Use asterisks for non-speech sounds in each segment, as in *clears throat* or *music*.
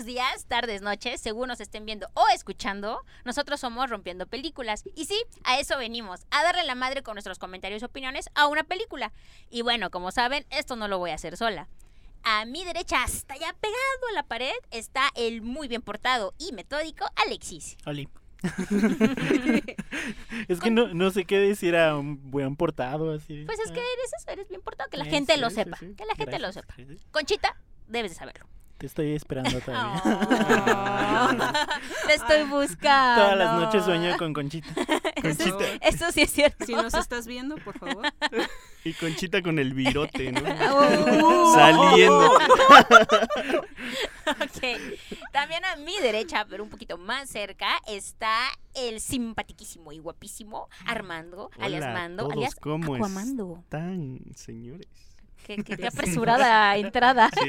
Buenos días, tardes, noches, según nos estén viendo o escuchando. Nosotros somos Rompiendo Películas. Y sí, a eso venimos, a darle la madre con nuestros comentarios y opiniones a una película. Y bueno, como saben, esto no lo voy a hacer sola. A mi derecha, hasta allá pegado a la pared, está el muy bien portado y metódico Alexis. Oli. *laughs* es que no, no sé qué decir a un buen portado así. Pues es que Ah, eres eso, eres bien portado, que la gente sí, lo sepa. sí. Que la gente lo sepa. Conchita, debes de saberlo. Te estoy esperando todavía. *laughs* Te estoy buscando. Todas las noches sueño con Conchita. *laughs* Eso, Conchita. eso sí es cierto. Si nos estás viendo, por favor. *laughs* Y Conchita con el virote, ¿no? Uh. Saliendo. Ok. También a mi derecha, pero un poquito más cerca, está el simpatiquísimo y guapísimo Armando, alias Hola a Mando, todos, alias ¿cómo Aquamando. Tan, señores. Qué, qué- qué apresurada entrada. Sí,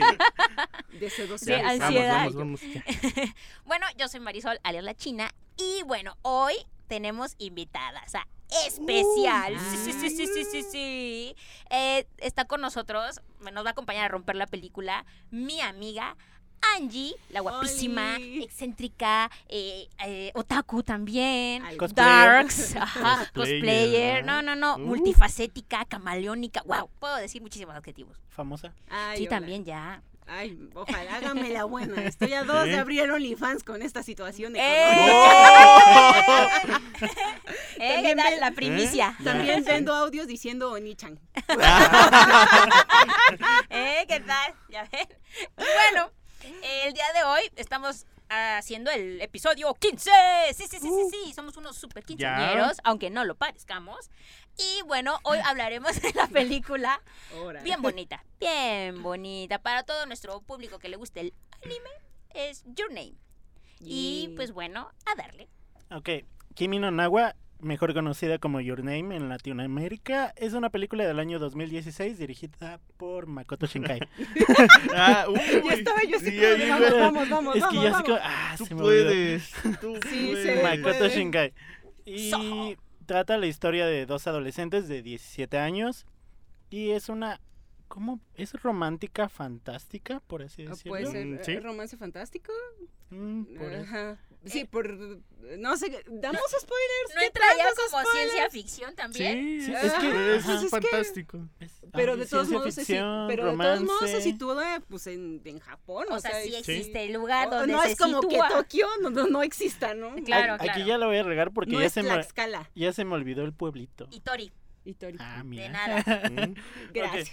De vamos, ansiedad. vamos, vamos, ya. *laughs* Bueno, yo soy Marisol, alias La China, y bueno, hoy tenemos invitadas a especial. sí, sí, sí, sí, sí, sí, sí. Eh, está con nosotros, nos va a acompañar a romper la película, mi amiga Angie, la guapísima, Oli. excéntrica, eh, eh, otaku también, darks, *laughs* ajá, Cosplayer, no, no, no, Uh. multifacética, camaleónica, wow, puedo decir muchísimos adjetivos. Famosa. Ay, Sí, hola. también ya. Ay, ojalá hágame la buena. Estoy a dos de *laughs* ¿Eh? abrir OnlyFans con esta situación ¡Eh! *laughs* ¡Eh! También la primicia. También vendo audios diciendo Onichan. ¿Eh? ¿Qué tal? ¿Ya ven? Bueno, el día de hoy estamos haciendo el episodio 15. Sí, sí, sí, sí, sí. Somos unos super quinceañeros, aunque no lo parezcamos. Y bueno, hoy *laughs* hablaremos de la película bien bonita, bien bonita. Para todo nuestro público que le guste el anime, es Your Name. Y pues bueno, a darle. Ok. Kimi no Nawa, mejor conocida como Your Name en Latinoamérica, es una película del año 2016 dirigida por Makoto Shinkai. *laughs* *laughs* Ah, uy, Ya estaba yo así sí, como vamos, güey. vamos, vamos, es que vamos, ya sé vamos. que... Ah, Tú se me olvidó. puedes. Tú *laughs* Sí, puedes. Makoto. Shinkai. Y So. trata la historia de dos adolescentes de 17 años. Y es una. ¿Cómo? Es romántica fantástica, por así Ah, decirlo. Puede ser Mm, eh, ¿sí? romance fantástico. Mm, por. Ajá. Sí, por. No sé. ¿Damos *laughs* spoilers? ¿No ¿Qué entra ya tantos como spoilers? ciencia ficción también? Sí, Sí, Ah, es que- es, ajá. es que- fantástico. Es- Pero ah, de todos modos, ficción, pero de todos modos se romance. sitúa pues en, en Japón. O, sea, sí existe el lugar o- donde no se es como sitúa. que Tokio no, no, no exista, ¿no? Claro, Aquí claro. ya la voy a regar porque no ya, es se me, ya se me olvidó el pueblito. Y Tori. Ah, de mira. nada. Mm. *laughs* Gracias.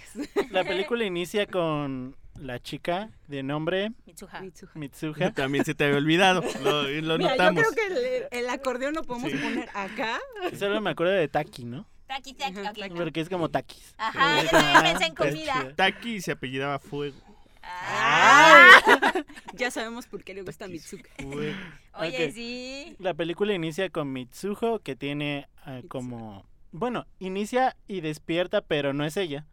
La película inicia con la chica de nombre Mitsuha. Mitsuha. Mitsuha. También se te había olvidado. Lo, lo Mira, yo notamos. creo que el, el acordeón lo podemos Sí. poner acá. *laughs* Solo me acuerdo de Taki, ¿no? Taki, taki, Ajá, ok. taki. Porque es como Takis. Ajá, yo también pensé en comida. Taki se apellidaba Fuego. Ah. Ya sabemos por qué le gusta. Mitsuka. Oye, sí. La película inicia con Mitsuho que tiene ah, como... Bueno, inicia y despierta, pero no es ella.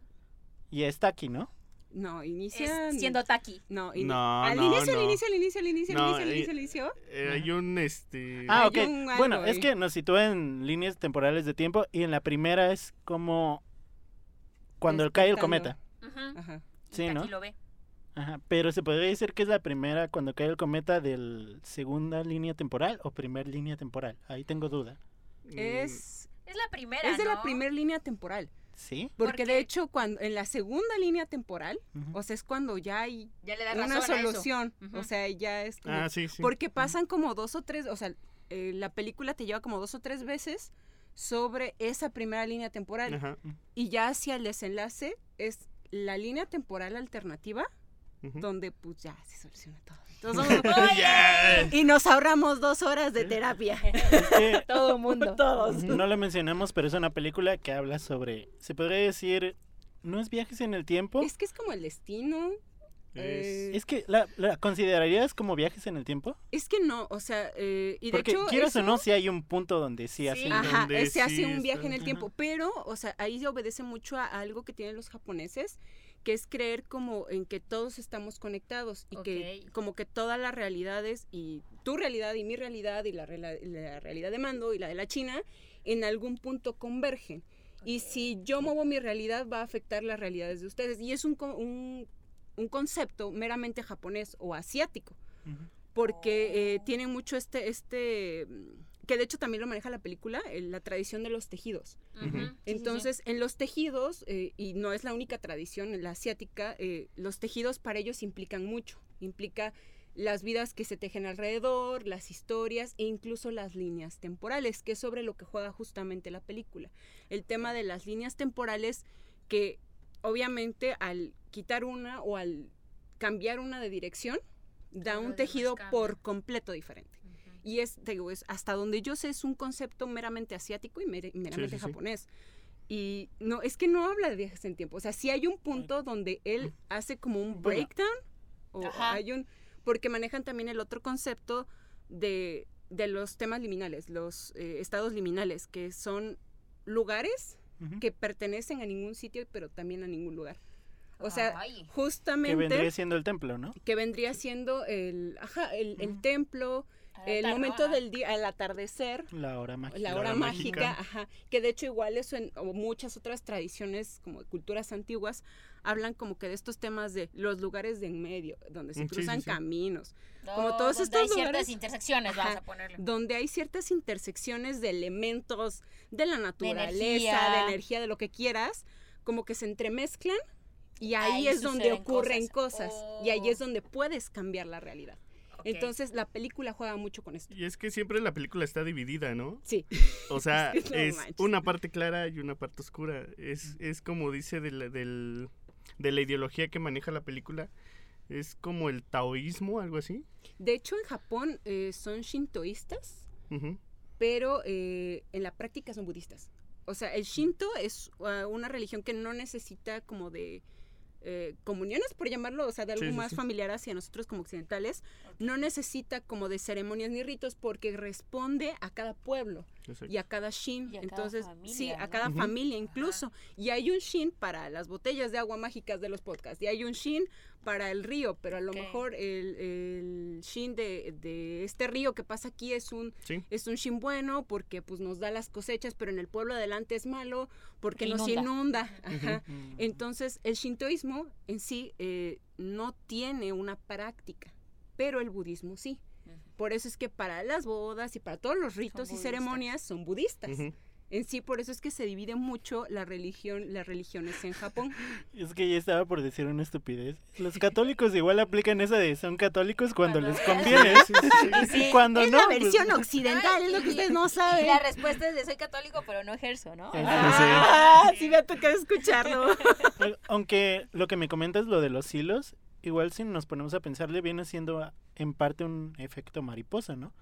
Y es Taki, ¿no? No, inicia. Es siendo Taki. No, No, al no, inicio, al inicio, al inicio, al inicio, al No, inicio, al eh, inicio, al inicio. Eh, hay un este. Ah, ok. Bueno, es que nos sitúa en líneas temporales de tiempo y en la primera es como cuando cae el cometa. Ujú. Ajá. Sí, ¿no? lo ve. Ajá, pero se podría decir que es la primera cuando cae el cometa de segunda línea temporal o primer línea temporal. Ahí tengo duda. Es, Es la primera, es de la primera línea temporal. ¿Sí? Porque de hecho, cuando en la segunda línea temporal, o sea, es cuando ya hay Ya le da una razón a eso. solución. O sea, ya es como. Ah, sí, sí. Porque pasan como dos o tres, o sea, eh, la película te lleva como dos o tres veces sobre esa primera línea temporal. Ajá. Y ya hacia el desenlace es la línea temporal alternativa, donde pues ya se soluciona todo. Entonces, *laughs* y nos ahorramos dos horas de terapia. Es que *laughs* Todo mundo. Todos. no lo mencionamos, pero es una película que habla sobre, se podría decir, no es viajes en el tiempo. Es que es como el destino. eh, Es que la, la considerarías como viajes en el tiempo. Es que no, o sea, eh, y de Porque hecho. quieras o no, si hay un punto donde sí, Sí. hacen. Ajá, donde eh, se hace un viaje está- en el tiempo, pero, o sea, ahí se obedece mucho a algo que tienen los japoneses, que es creer como en que todos estamos conectados y que como que todas las realidades y tu realidad y mi realidad y la, la realidad de Mando y la de la China en algún punto convergen. Y si yo muevo mi realidad va a afectar las realidades de ustedes. Y es un, un, un concepto meramente japonés o asiático. porque eh, tienen mucho este, este, que de hecho también lo maneja la película, eh, la tradición de los tejidos. Ujú. Sí, sí, sí. Entonces, en los tejidos, eh, y no es la única tradición, en la asiática, eh, los tejidos para ellos implican mucho. Implica las vidas que se tejen alrededor, las historias e incluso las líneas temporales, que es sobre lo que juega justamente la película. El tema de las líneas temporales que obviamente al quitar una o al cambiar una de dirección, da un tejido por completo diferente. Y es, te digo, es hasta donde yo sé es un concepto meramente asiático y mere- meramente sí, sí. japonés. Y no, es que no habla de viajes en tiempo. O sea, sí hay un punto donde él hace como un Bueno. breakdown. O Ajá. hay un. Porque manejan también el otro concepto de, de los temas liminales, los eh, estados liminales, que son lugares Ujú. que pertenecen a ningún sitio, pero también a ningún lugar. O sea, Ay. Que justamente vendría siendo el templo, ¿no? que vendría siendo el, ajá, el, el Ujú. templo, Al el momento del día, al atardecer, La hora mágica. la La hora mágica, mágica. ajá, que de hecho igual eso en o muchas otras tradiciones como de culturas antiguas hablan como que de estos temas de los lugares de en medio, donde se Mm, sí, cruzan sí, sí. caminos, No, como todos donde estos hay ciertas lugares- intersecciones, vamos a ponerle. donde hay ciertas intersecciones de elementos de la naturaleza, de energía. energía, de, lo que quieras, como que se entremezclan y ahí, Ahí es donde ocurren cosas. cosas, y ahí Oh. es donde puedes cambiar la realidad. Entonces la película juega mucho con esto. Y es que siempre la película está dividida, ¿no? Sí. O sea, *laughs* Es que no es manches. una parte clara y una parte oscura. Es, es como dice de la, del- de la ideología que maneja la película. Es como el taoísmo, algo así. De hecho, en Japón eh, son shintoístas, pero eh, en la práctica son budistas. O sea, el shinto es uh, una religión que no necesita como de eh, comuniones, por llamarlo, o sea, de algo Sí, sí, más sí. familiar hacia nosotros como occidentales. No necesita como de ceremonias ni ritos porque responde a cada pueblo Exacto. y a cada shin. Y a cada Entonces, familia, sí, a cada familia incluso. Y hay un shin para las botellas de agua mágicas de los podcasts. Y hay un shin para el río, pero a lo mejor el, el shin de, de este río que pasa aquí es un, Sí. es un shin bueno porque pues nos da las cosechas, pero en el pueblo adelante es malo porque Que nos inunda. Ajá. Entonces, el shintoísmo en sí eh, no tiene una práctica, pero el budismo sí. Por eso es que para las bodas y para todos los ritos y budistas. ceremonias son budistas. Ujú. En sí, por eso es que se divide mucho la religión, las religiones en Japón. *laughs* Es que ya estaba por decir una estupidez. Los católicos igual aplican esa de son católicos cuando les *laughs* conviene. Sí, sí, sí. *laughs* Cuando es no, la pues- versión occidental, es lo que ustedes no Y saben. la respuesta es de soy católico, pero no ejerzo, ¿no? Sí. Ah, sí me ha tocado escucharlo. Aunque lo que me comentas, lo de los hilos, igual si nos ponemos a pensarle, viene siendo a- en parte un efecto mariposa, ¿no?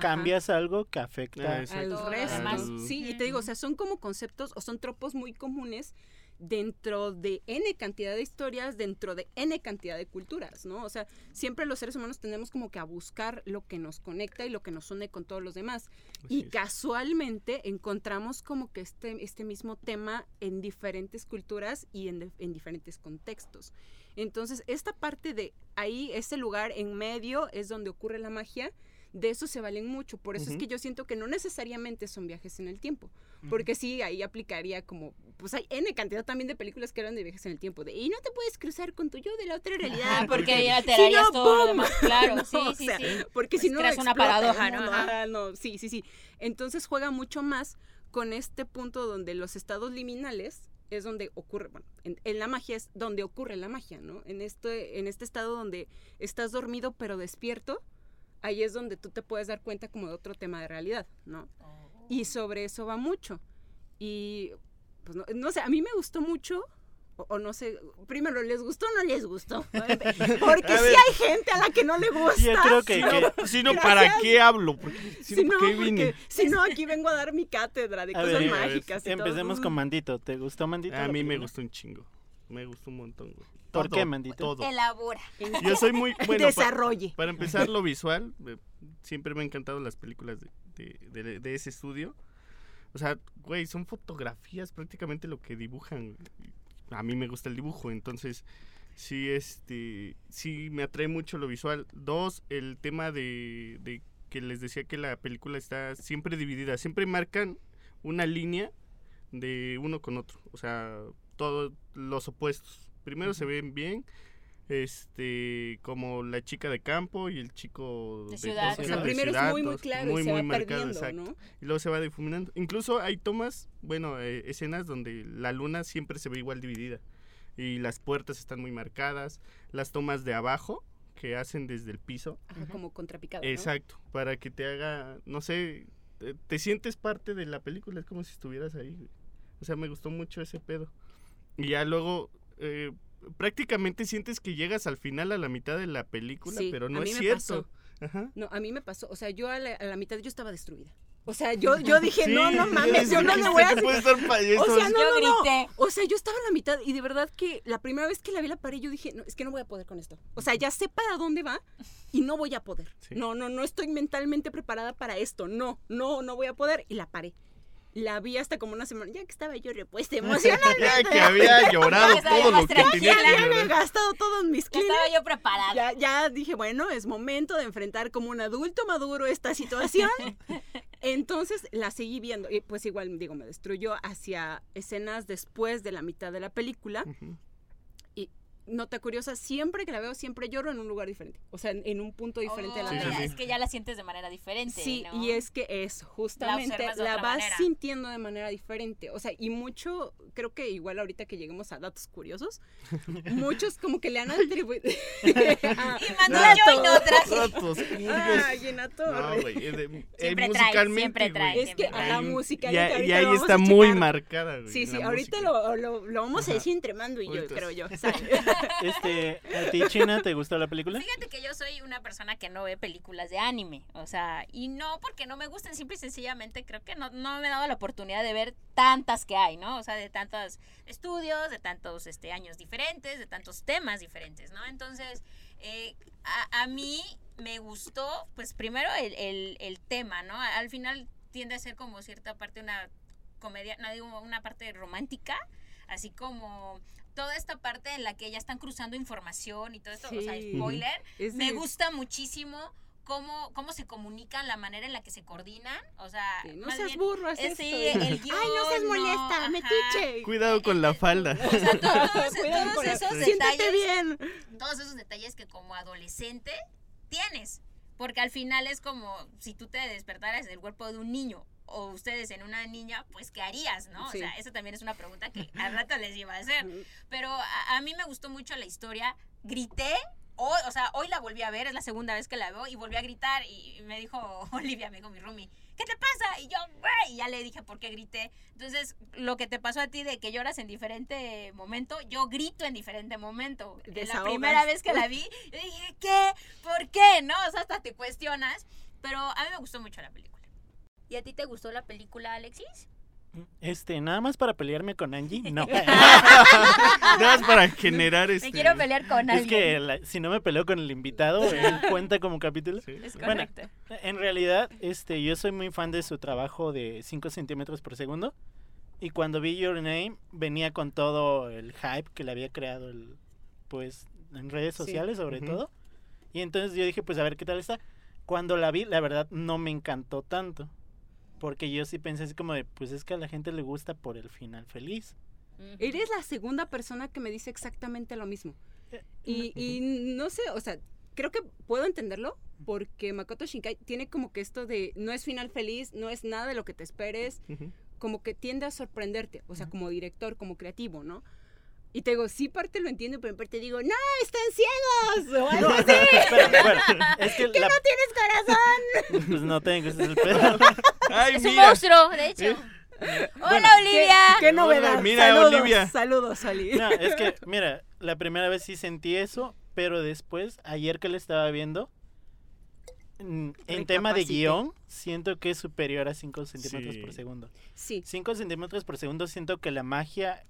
Cambias algo que afecta. Ah, al resto. Sí, y te digo, o sea, son como conceptos o son tropos muy comunes dentro de N cantidad de historias, dentro de N cantidad de culturas, ¿no? O sea, siempre los seres humanos tenemos como que a buscar lo que nos conecta y lo que nos une con todos los demás. Y casualmente encontramos como que este, este mismo tema en diferentes culturas y en, de- en diferentes contextos. Entonces, esta parte de ahí, ese lugar en medio es donde ocurre la magia, de eso se valen mucho. Por eso es que yo siento que no necesariamente son viajes en el tiempo. Porque sí, ahí aplicaría como, pues hay N cantidad también de películas que eran de viajes en el tiempo. De, y no te puedes cruzar con tu yo de la otra realidad. Ah, *laughs* porque ahí si alterarías no, todo lo ¡pum! demás. *laughs* Claro, No, sí, o sí, sea, sí. Porque Pues si no creas una paradoja, ¿no? Ajá, no, sí, sí, sí. Entonces juega mucho más con este punto donde los estados liminales es donde ocurre, bueno, en, en la magia es donde ocurre la magia, ¿no? En este, en este estado donde estás dormido pero despierto, ahí es donde tú te puedes dar cuenta como de otro tema de realidad, ¿no? Y sobre eso va mucho. Y, pues, no, no sé, a mí me gustó mucho, o, o no sé, primero, ¿les gustó o no les gustó? *laughs* Porque A sí hay gente a la que no le gusta. Yo creo que, Si que- si ¿para qué hablo? Porque, si Si no, *laughs* si aquí vengo a dar mi cátedra de A cosas ver, mágicas. y todo. empecemos Mm. con Mandito. ¿Te gustó Mandito? A mí me gustó un chingo. Me gustó un montón, güey. ¿Por Todo, qué, Mandito? Todo. Elabora. Yo soy muy *laughs* bueno. Desarrolle. Para empezar, lo visual, eh, siempre me han encantado las películas de, de- de- de ese estudio. O sea, güey, son fotografías prácticamente lo que dibujan. A mí me gusta el dibujo, entonces sí, este, sí me atrae mucho lo visual. Dos, el tema de, de que les decía que la película está siempre dividida, siempre marcan una línea de uno con otro, o sea, todos los opuestos. Primero se ven bien, este como la chica de campo y el chico De ciudad. Tokio, O sea, de primero es ciudad, muy, muy claro y muy, se muy va marcado, perdiendo, exacto. ¿no? Y luego se va difuminando. Incluso hay tomas, bueno, eh, escenas donde la luna siempre se ve igual dividida. Y las puertas están muy marcadas. Las tomas de abajo, que hacen desde el piso. Ajá, como contrapicado. ¿no? Exacto, para que te haga, no sé, te, te sientes parte de la película, es como si estuvieras ahí. O sea, me gustó mucho ese pedo. Y ya luego, eh, prácticamente sientes que llegas al final a la mitad de la película, Sí, pero no a mí es me cierto. pasó. Ajá. No, a mí me pasó. O sea, yo a la, a la mitad yo estaba destruida. O sea, yo, yo *laughs* dije, Sí, no, no mames, yo no me voy a... pa- O esto sea, no, Yo no, no. O sea, yo estaba en la mitad y de verdad que la primera vez que la vi la paré, yo dije, no, es que no voy a poder con esto. O sea, ya sé para dónde va y no voy a poder. Sí. No, no, no estoy mentalmente preparada para esto. No, no, no voy a poder. Y la paré. La vi hasta como una semana, ya que estaba yo repuesta *laughs* emocional. Ya que había llorado Ya todo lo que tenía había llorar. gastado todos mis Ya Kleenex. estaba yo preparada. Ya, ya dije, bueno, es momento de enfrentar como un adulto maduro esta situación. *laughs* Entonces la seguí viendo. Y pues igual, digo, me destruyó hacia escenas después de la mitad de la película. Nota curiosa, siempre que la veo, siempre lloro en un lugar diferente. O sea, en, en un punto diferente de la Oh, Sí, sí, película. sí. Es que ya la sientes de manera diferente. Sí, ¿no? y es que es justamente la, vas manera. sintiendo de manera diferente. O sea, y mucho, creo que igual ahorita que lleguemos a datos curiosos, *laughs* muchos como que le han atribuido. *laughs* *laughs* Ah, Y mandó Ah, yo y no traje. Datos. Ay, Llena No, güey, de- eh, Siempre trae, siempre trae. Es que a la música y, y ahí está muy marcada, güey. Sí, sí, ahorita lo, lo, lo vamos a decir entre Mando y yo, creo yo. *laughs* Este, ¿a ti, China, te gustó la película? Fíjate que yo soy una persona que no ve películas de anime, o sea, y no porque no me gusten, simple y sencillamente creo que no, no me he dado la oportunidad de ver tantas que hay, ¿no? O sea, de tantos estudios, de tantos este, años diferentes, de tantos temas diferentes, ¿no? Entonces, eh, a, a mí me gustó, pues primero el, el- el tema, ¿no? Al final tiende a ser como cierta parte una comedia, no digo una parte romántica, así como toda esta parte en la que ya están cruzando información y todo esto, o sea, spoiler, *laughs* Es me gusta muchísimo cómo, cómo se comunican, la manera en la que se coordinan, o sea, Sí, no seas bien, burro, haz eh, esto. el guion, *laughs* Ay, no seas no, molesta, ajá. metiche. Cuidado con la falda. O sea, *laughs* todos, Cuidado todos con la- esos Siéntate detalles, bien. todos esos detalles que como adolescente tienes, porque al final es como si tú te despertaras en el cuerpo de un niño o ustedes en una niña, pues ¿qué harías, no? Sí. O sea, esa también es una pregunta que al rato les iba a hacer. Pero a, a mí me gustó mucho la historia. Grité. Hoy, o sea, hoy la volví a ver, es la segunda vez que la veo y volví a gritar y me dijo *laughs* Olivia, me dijo mi roomie, ¿qué te pasa? Y yo, güey, y ya le dije por qué grité. Entonces, lo que te pasó a ti de que lloras en diferente momento, yo grito en diferente momento. La Desahogas. primera vez que la vi, *laughs* yo dije, ¿qué? ¿Por qué? ¿No? O sea, hasta te cuestionas. Pero a mí me gustó mucho la película. ¿Y a ti te gustó la película, Alexis? Este, nada más para pelearme con Angie, *laughs* no. *laughs* Nada más para generar este. Me quiero pelear con alguien. es que la- si no me peleo con el invitado, *laughs* él cuenta como capítulo. Sí. Es Bueno, correcto. En realidad, este, yo soy muy fan de su trabajo de 5 centímetros por segundo. Y cuando vi Your Name, venía con todo el hype que le había creado el, pues, en redes Sí. sociales sobre todo. Y entonces yo dije, pues a ver qué tal está. Cuando la vi, la verdad, no me encantó tanto. Porque yo sí pensé así como de, pues es que a la gente le gusta por el final feliz. Eres la segunda persona que me dice exactamente lo mismo. Eh, Y, y no sé, o sea, creo que puedo entenderlo porque Makoto Shinkai tiene como que esto de no es final feliz, no es nada de lo que te esperes, como que tiende a sorprenderte, o sea, como director, como creativo, ¿no? Y te digo, sí, parte lo entiendo, pero en parte digo, no, están ciegos o *laughs* algo así. Pero, bueno, es que *laughs* ¿Que la- no tienes corazón? *laughs* pues no tengo, ese es el pedo. Ay, Es un monstruo, de hecho. Eh. Hola, Bueno, Olivia. ¿Qué, qué novedad? Hola, mira, saludos, Olivia. Saludos, Oli. No, es que, mira, la primera vez sí sentí eso, pero después, ayer que le estaba viendo, en tema de guion, siento que es superior a 5 centímetros por segundo. Sí, 5 centímetros por segundo siento que la magia,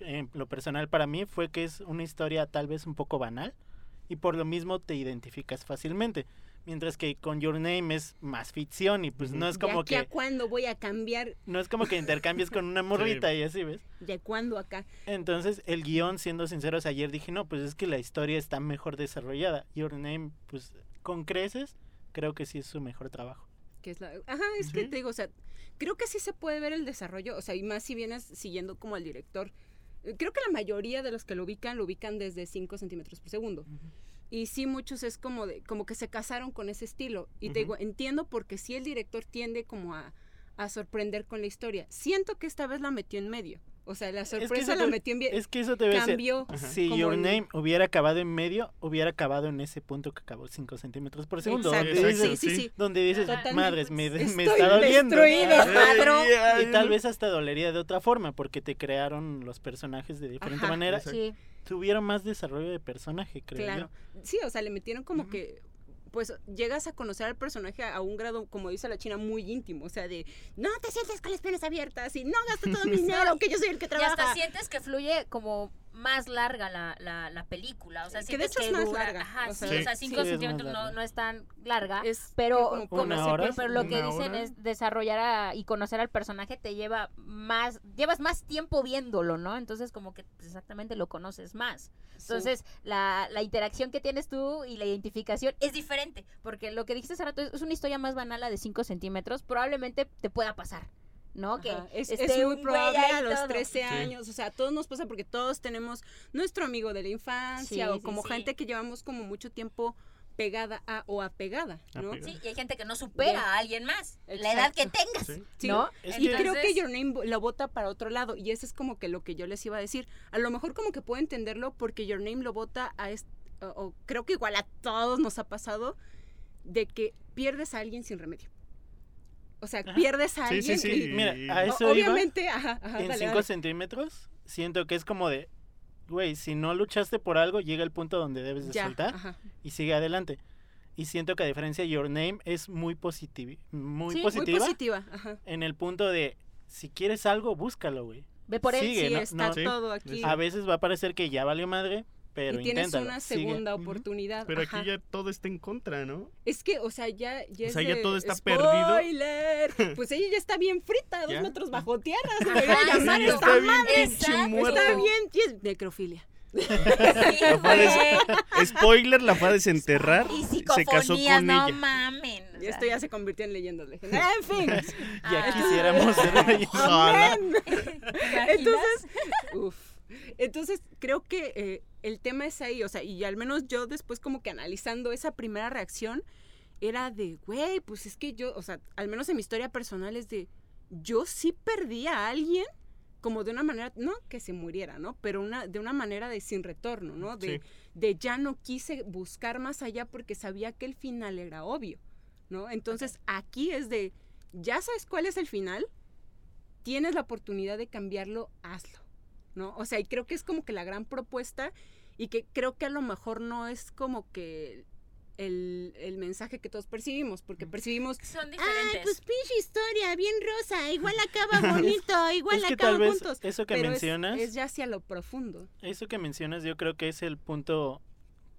en lo personal para mí, fue que es una historia tal vez un poco banal y por lo mismo te identificas fácilmente. Mientras que con Your Name es más ficción y pues no es ¿de como aquí a que cuándo voy a cambiar? no es como que intercambies con una *laughs* morrita y así, ¿ves? ¿De cuándo acá? Entonces, el guion, siendo sinceros, ayer dije, no, pues es que la historia está mejor desarrollada. Your Name, pues, con creces, creo que sí es su mejor trabajo. Que es la... Ajá, es que te digo, o sea, creo que sí se puede ver el desarrollo, o sea, y más si vienes siguiendo como al director Creo que la mayoría de los que lo ubican, lo ubican desde 5 centímetros por segundo. Y sí, muchos es como de, como que se casaron con ese estilo. Y te Ujú. digo, entiendo porque sí el director tiende como a, a sorprender con la historia. Siento que esta vez la metió en medio. O sea, la que sorpresa eso la te- metió en bien. Es que eso ser. cambió. Si Your el- Name hubiera acabado en medio, hubiera acabado en ese punto que acabó 5 centímetros por segundo. Exacto, Donde dices, sí, sí, donde dices Totalmente. madres, me, me Estoy está doliendo. Y tal vez hasta dolería de otra forma, porque te crearon los personajes de diferente Ajá. manera. Sí. Tuvieron más desarrollo de personaje, creo Claro. yo. Sí, o sea, le metieron como que pues llegas a conocer al personaje a un grado, como dice la china, muy íntimo. O sea, de no te sientes con las piernas abiertas y no gastes todo mi *laughs* dinero, que yo soy el que Y trabaja. hasta sientes que fluye como más larga la, la, la película. O sea, Que de hecho es más dura- larga, Ajá, o sí, sea, o sea, Sí. 5 Sí, es más centímetros no, no es tan larga. Es Pero como como ¿Una se- hora? pero lo que ¿Una dicen hora? es desarrollar a- y conocer al personaje te lleva más, llevas más tiempo viéndolo, ¿no? Entonces como que exactamente lo conoces más. Entonces la, la interacción que tienes tú y la identificación es diferente, porque lo que dijiste hace rato es, es una historia más banal la de 5 centímetros, probablemente te pueda pasar, ¿no? Que es, esté es muy probable a los todo. 13 años, o sea, a todos nos pasa porque todos tenemos nuestro amigo de la infancia Sí, o sí, como sí. gente que llevamos como mucho tiempo pegada a o apegada, ¿no? Apegada. Sí, y hay gente que no supera a alguien más, la edad que tengas, Sí. Sí. ¿no? Es Y creo que Your Name lo vota para otro lado. Y eso es como que lo que yo les iba a decir. A lo mejor como que puedo entenderlo porque Your Name lo vota a... est- o, o creo que igual a todos nos ha pasado de que pierdes a alguien sin remedio. O sea, Ajá. pierdes a Sí, sí, alguien sí. y- Mira, a o- eso iba. obviamente, ajá, ajá, en dale, 5 dale. centímetros, siento que es como de, güey, si no luchaste por algo, llega el punto donde debes de Ya, soltar ajá. y sigue adelante. Y siento que a diferencia de Your Name es muy, positivi muy Sí, muy Muy positiva positiva, ajá. en el punto de, si quieres algo, búscalo, güey. Ve por él. Sigue, sí, no- está no- Sí, todo aquí. A veces va a parecer que ya valió madre, pero y tienes inténtalo. una segunda oportunidad. Pero ajá. aquí ya todo está en contra, ¿no? Es que, o sea, ya, ya O es sea, ya de- todo está perdido. ¡Spoiler! *laughs* Pues ella ya está bien frita, dos ¿Ya? metros bajo tierra. *laughs* Se llamar esta Está bien madre. Está y es necrofilia. *laughs* Sí, des-. Spoiler, la fue a desenterrar. Y se casó con no ella. mamen. o Y sea. esto ya se convirtió en leyendas legendarias. En fin. Ya Ah. quisiéramos ser reyes. Ojalá. Amén. ¿Te imaginas? Entonces, uf. Entonces, creo que eh, el tema es ahí, o sea, y al menos yo después como que analizando esa primera reacción, era de, güey, pues es que yo, o sea, al menos en mi historia personal es de, yo sí perdí a alguien como de una manera, no que se muriera, ¿no? Pero una, de una manera de sin retorno, ¿no? De, Sí. de ya no quise buscar más allá porque sabía que el final era obvio, ¿no? Entonces aquí es de, ya sabes cuál es el final, tienes la oportunidad de cambiarlo, hazlo, ¿no? O sea, y creo que es como que la gran propuesta y que creo que a lo mejor no es como que el, el mensaje que todos percibimos, porque percibimos... Son Ay, diferentes. pues pinche historia, bien rosa, igual *laughs* acaba bonito, igual Es que acaba tal vez juntos. eso que Pero es- mencionas, es ya hacia lo profundo. eso que mencionas yo creo que es el punto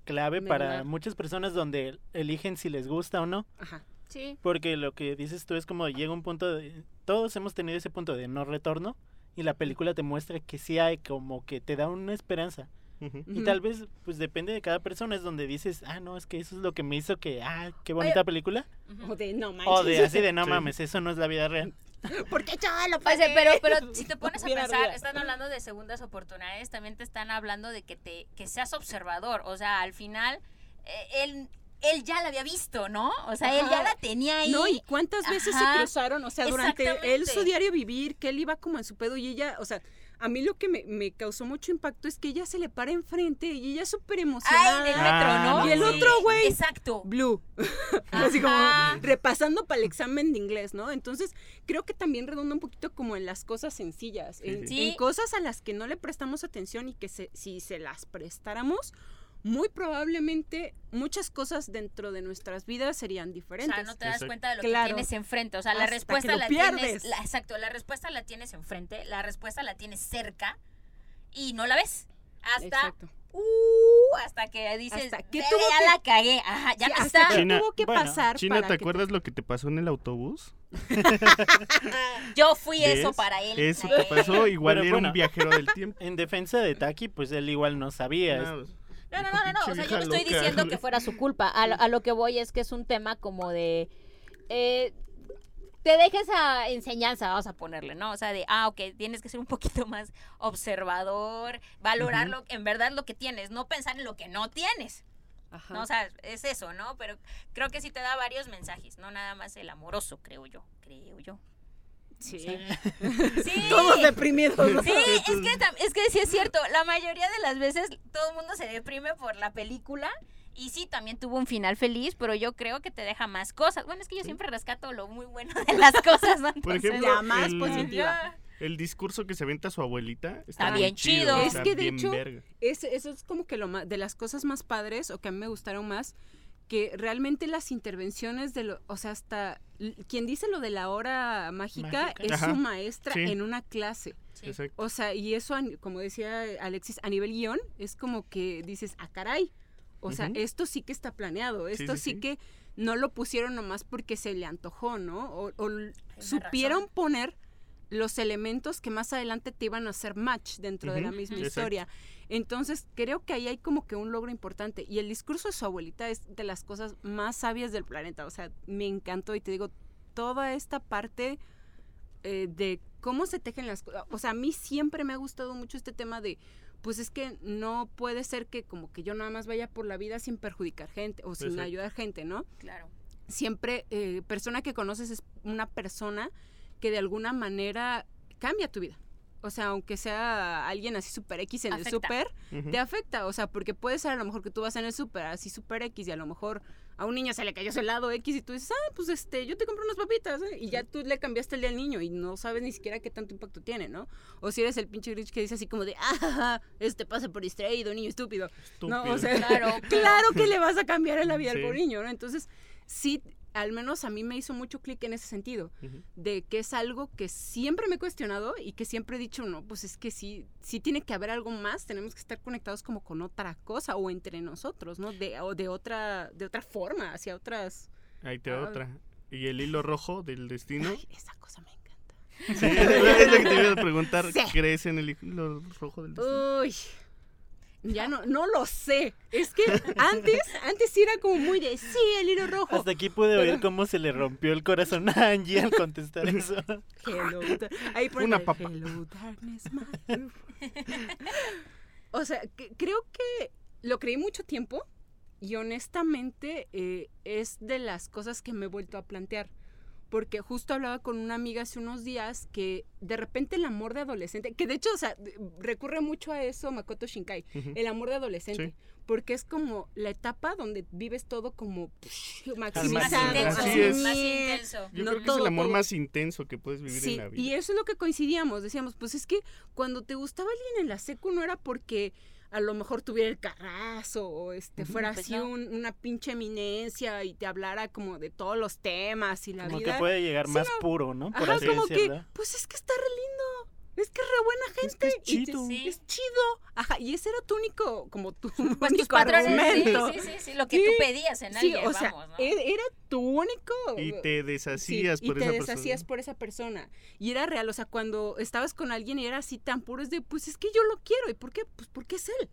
clave ¿Verdad? para muchas personas donde eligen si les gusta o no. Ajá. sí. Porque lo que dices tú es como llega un punto de... Todos hemos tenido ese punto de no retorno y la película te muestra que sí hay como que te da una esperanza. Ujú. Y Ujú. tal vez, pues depende de cada persona, es donde dices, ah, no, es que eso es lo que me hizo que, ah, qué bonita película. Ujú. O de no manches. O de así de, no *laughs* Sí. mames, eso no es la vida real. *laughs* ¿Por qué chaval lo O sea, pero, pero *laughs* si te pones a Bien pensar, arriba. están hablando de segundas oportunidades, también te están hablando de que te que seas observador. O sea, al final, eh, él, él ya la había visto, ¿no? O sea, él ya la tenía ahí. No, y cuántas veces Ajá. se cruzaron, o sea, durante él su diario vivir, que él iba como en su pedo y ella, o sea, a mí lo que me, me causó mucho impacto es que ella se le para enfrente y ella es súper emocionada. Ay, del Ah, metro, ¿no? Y el sí. otro güey, Exacto. Blue. *laughs* Así como repasando para el examen de inglés, ¿no? Entonces, creo que también redunda un poquito como en las cosas sencillas, en, Sí. en cosas a las que no le prestamos atención y que se- si se las prestáramos, muy probablemente muchas cosas dentro de nuestras vidas serían O diferentes. sea, no te das Exacto. cuenta de lo Claro. que tienes enfrente. O sea, la Hasta respuesta que lo la pierdes. tienes. la- exacto, la respuesta la tienes enfrente, la respuesta la tienes cerca y no la ves. Hasta, Exacto. uh, hasta que dices, Hasta que "Verga, tuvo ya que- la cagué. Ajá, ya Sí, no hasta está. China- tuvo que bueno, pasar China, para ¿te que acuerdas lo que te pasó en el autobús? *laughs* Yo fui eso para él. Eso te pasó, igual Pero era bueno. un viajero del tiempo. *laughs* En defensa de Taki, pues él igual no sabía. No, pues, No, no, no, no, no, "Pinche O sea, yo no estoy loca". diciendo que *laughs* fuera su culpa. A lo, a lo que voy es que es un tema como de. eh, te deja esa enseñanza, vamos a ponerle, ¿no? O sea, de, ah, ok, tienes que ser un poquito más observador, valorarlo, en verdad lo que tienes, no pensar en lo que no tienes. Ajá. ¿no? O sea, es eso, ¿no? Pero creo que sí te da varios mensajes, no nada más el amoroso, creo yo, creo yo. Sí. *laughs* Sí. Todos deprimidos. ¿no? Sí, es que, tam- es que sí es cierto. La mayoría de las veces todo el mundo se deprime por la película. Y sí, también tuvo un final feliz, pero yo creo que te deja más cosas. Bueno, es que yo siempre rescato lo muy bueno de las cosas, ¿no? Por ejemplo, La más el- positiva. ajá. El discurso que se avienta su abuelita está, Está bien chido. Es que, de hecho. Es- eso es como que lo más, de las cosas más padres o que a mí me gustaron más, que realmente las intervenciones de lo, o sea, hasta quien dice lo de la hora mágica, Mágica. es Ajá. su maestra Sí. en una clase. Sí. Exacto. O sea, y eso, como decía Alexis, a nivel guion, es como que dices, ah, caray. O sea, esto sí que está planeado, esto sí, sí, sí. que no lo pusieron nomás porque se le antojó, ¿no? O, supieron razón. poner los elementos que más adelante te iban a hacer match dentro de la misma historia. Entonces, creo que ahí hay como que un logro importante. Y el discurso de su abuelita es de las cosas más sabias del planeta. O sea, me encantó y te digo, toda esta parte eh, de cómo se tejen las cosas. O sea, a mí siempre me ha gustado mucho este tema de, pues es que no puede ser que como que yo nada más vaya por la vida sin perjudicar gente o sin Exacto. ayudar gente, ¿no? Claro. Siempre, eh, persona que conoces es una persona que de alguna manera cambia tu vida. O sea, aunque sea alguien así super X en el Ujú. te afecta. O sea, porque puede ser a lo mejor que tú vas en el super así super X y a lo mejor a un niño se le cayó su helado X y tú dices, ah, pues este, yo te compro unas papitas. ¿eh?". Y ya tú le cambiaste el día al niño y no sabes ni siquiera qué tanto impacto tiene, ¿no? O si eres el pinche Grinch que dice así como de, ah, este pasa por distraído, niño estúpido. No, o sea, *laughs* Claro, claro que le vas a cambiar en la vida Sí. al pobre niño, ¿no? Entonces, sí, al menos a mí me hizo mucho clic en ese sentido, de que es algo que siempre me he cuestionado y que siempre he dicho, no, pues es que sí, sí tiene que haber algo más, tenemos que estar conectados como con otra cosa o entre nosotros, ¿no? De, o de otra, de otra forma, hacia otras... Ahí te Ah. otra. Y el hilo rojo del destino. Ay, esa cosa me encanta. Sí, *laughs* es lo que te iba a preguntar. Sí. ¿Crees en el hilo rojo del destino? Uy. Ya no, no lo sé. Es que antes, antes sí era como muy de sí, el hilo rojo. Hasta aquí pude Pero- oír cómo se le rompió el corazón a Angie al contestar *laughs* eso. Hello, ahí Una papa. Hello, darkness, *laughs* o sea, que- creo que lo creí mucho tiempo y honestamente eh, es de las cosas que me he vuelto a plantear. Porque justo hablaba con una amiga hace unos días que de repente el amor de adolescente, que de hecho, o sea, recurre mucho a eso Makoto Shinkai, el amor de adolescente. Sí. Porque es como la etapa donde vives todo como psh, Más maximizado. intenso, Así es. más intenso. Yo no creo que todo, es el amor todo. más intenso que puedes vivir Sí, en la vida. y eso es lo que coincidíamos. Decíamos, pues es que cuando te gustaba alguien en la secu no era porque a lo mejor tuviera el carrazo o este fuera Pues así no. un- una pinche eminencia y te hablara como de todos los temas y la Como vida. que puede llegar Sí, más puro, ¿no? Por Ajá, así como que, decirlo. pues es que está re lindo. Es que es re buena gente. Es que es y te- chido. Sí. Es chido. Ajá, y ese era tu único, como tu Pues tus *laughs* único patrones, argumento. sí, sí, sí, sí, lo que Sí. tú pedías en Sí, alguien, o sea, vamos, ¿no? e- era tu único. Y te Sí, deshacías y por te esa deshacías persona. por esa persona. Y era real, o sea, cuando estabas con alguien y era así tan puro, es de, pues es que yo lo quiero. ¿Y por qué? Pues porque es él,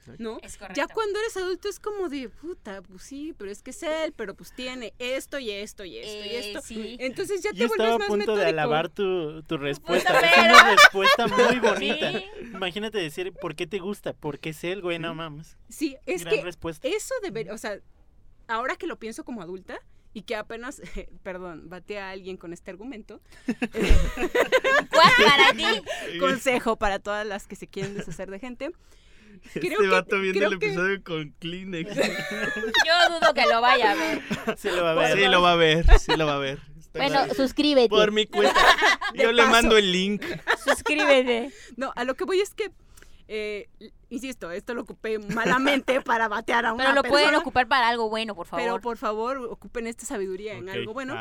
Exacto. ¿no? Es correcto. Ya cuando eres adulto es como de, puta, pues sí, pero es que es él, pero pues tiene esto y esto y esto y Eh, esto. sí. Entonces ya te Yo vuelves estaba a más punto de alabar tu, tu respuesta. pero- Es una *laughs* respuesta muy bonita. Sí. Imagínate decir, ¿por qué te gusta? Porque es él, güey, no mames. Sí, es Gran que respuesta. eso debería, o sea, ahora que lo pienso como adulta y que apenas, *laughs* perdón, bate a alguien con este argumento, *laughs* ¿Cuál para ti? consejo para todas las que se quieren deshacer de gente. Este creo que- vato viendo creo el que- episodio con Kleenex. *laughs* Yo dudo que lo vaya a ver. Se lo va a ver. sí, lo va a ver, sí lo va a ver. Está Bueno, suscríbete. por mi cuenta. Yo le mando el link. Suscríbete. No, a lo que voy es que, eh, insisto, esto lo ocupé malamente *laughs* para batear a una Pero lo pueden ocupar para algo bueno, por favor. Pero por favor, ocupen esta sabiduría en algo bueno.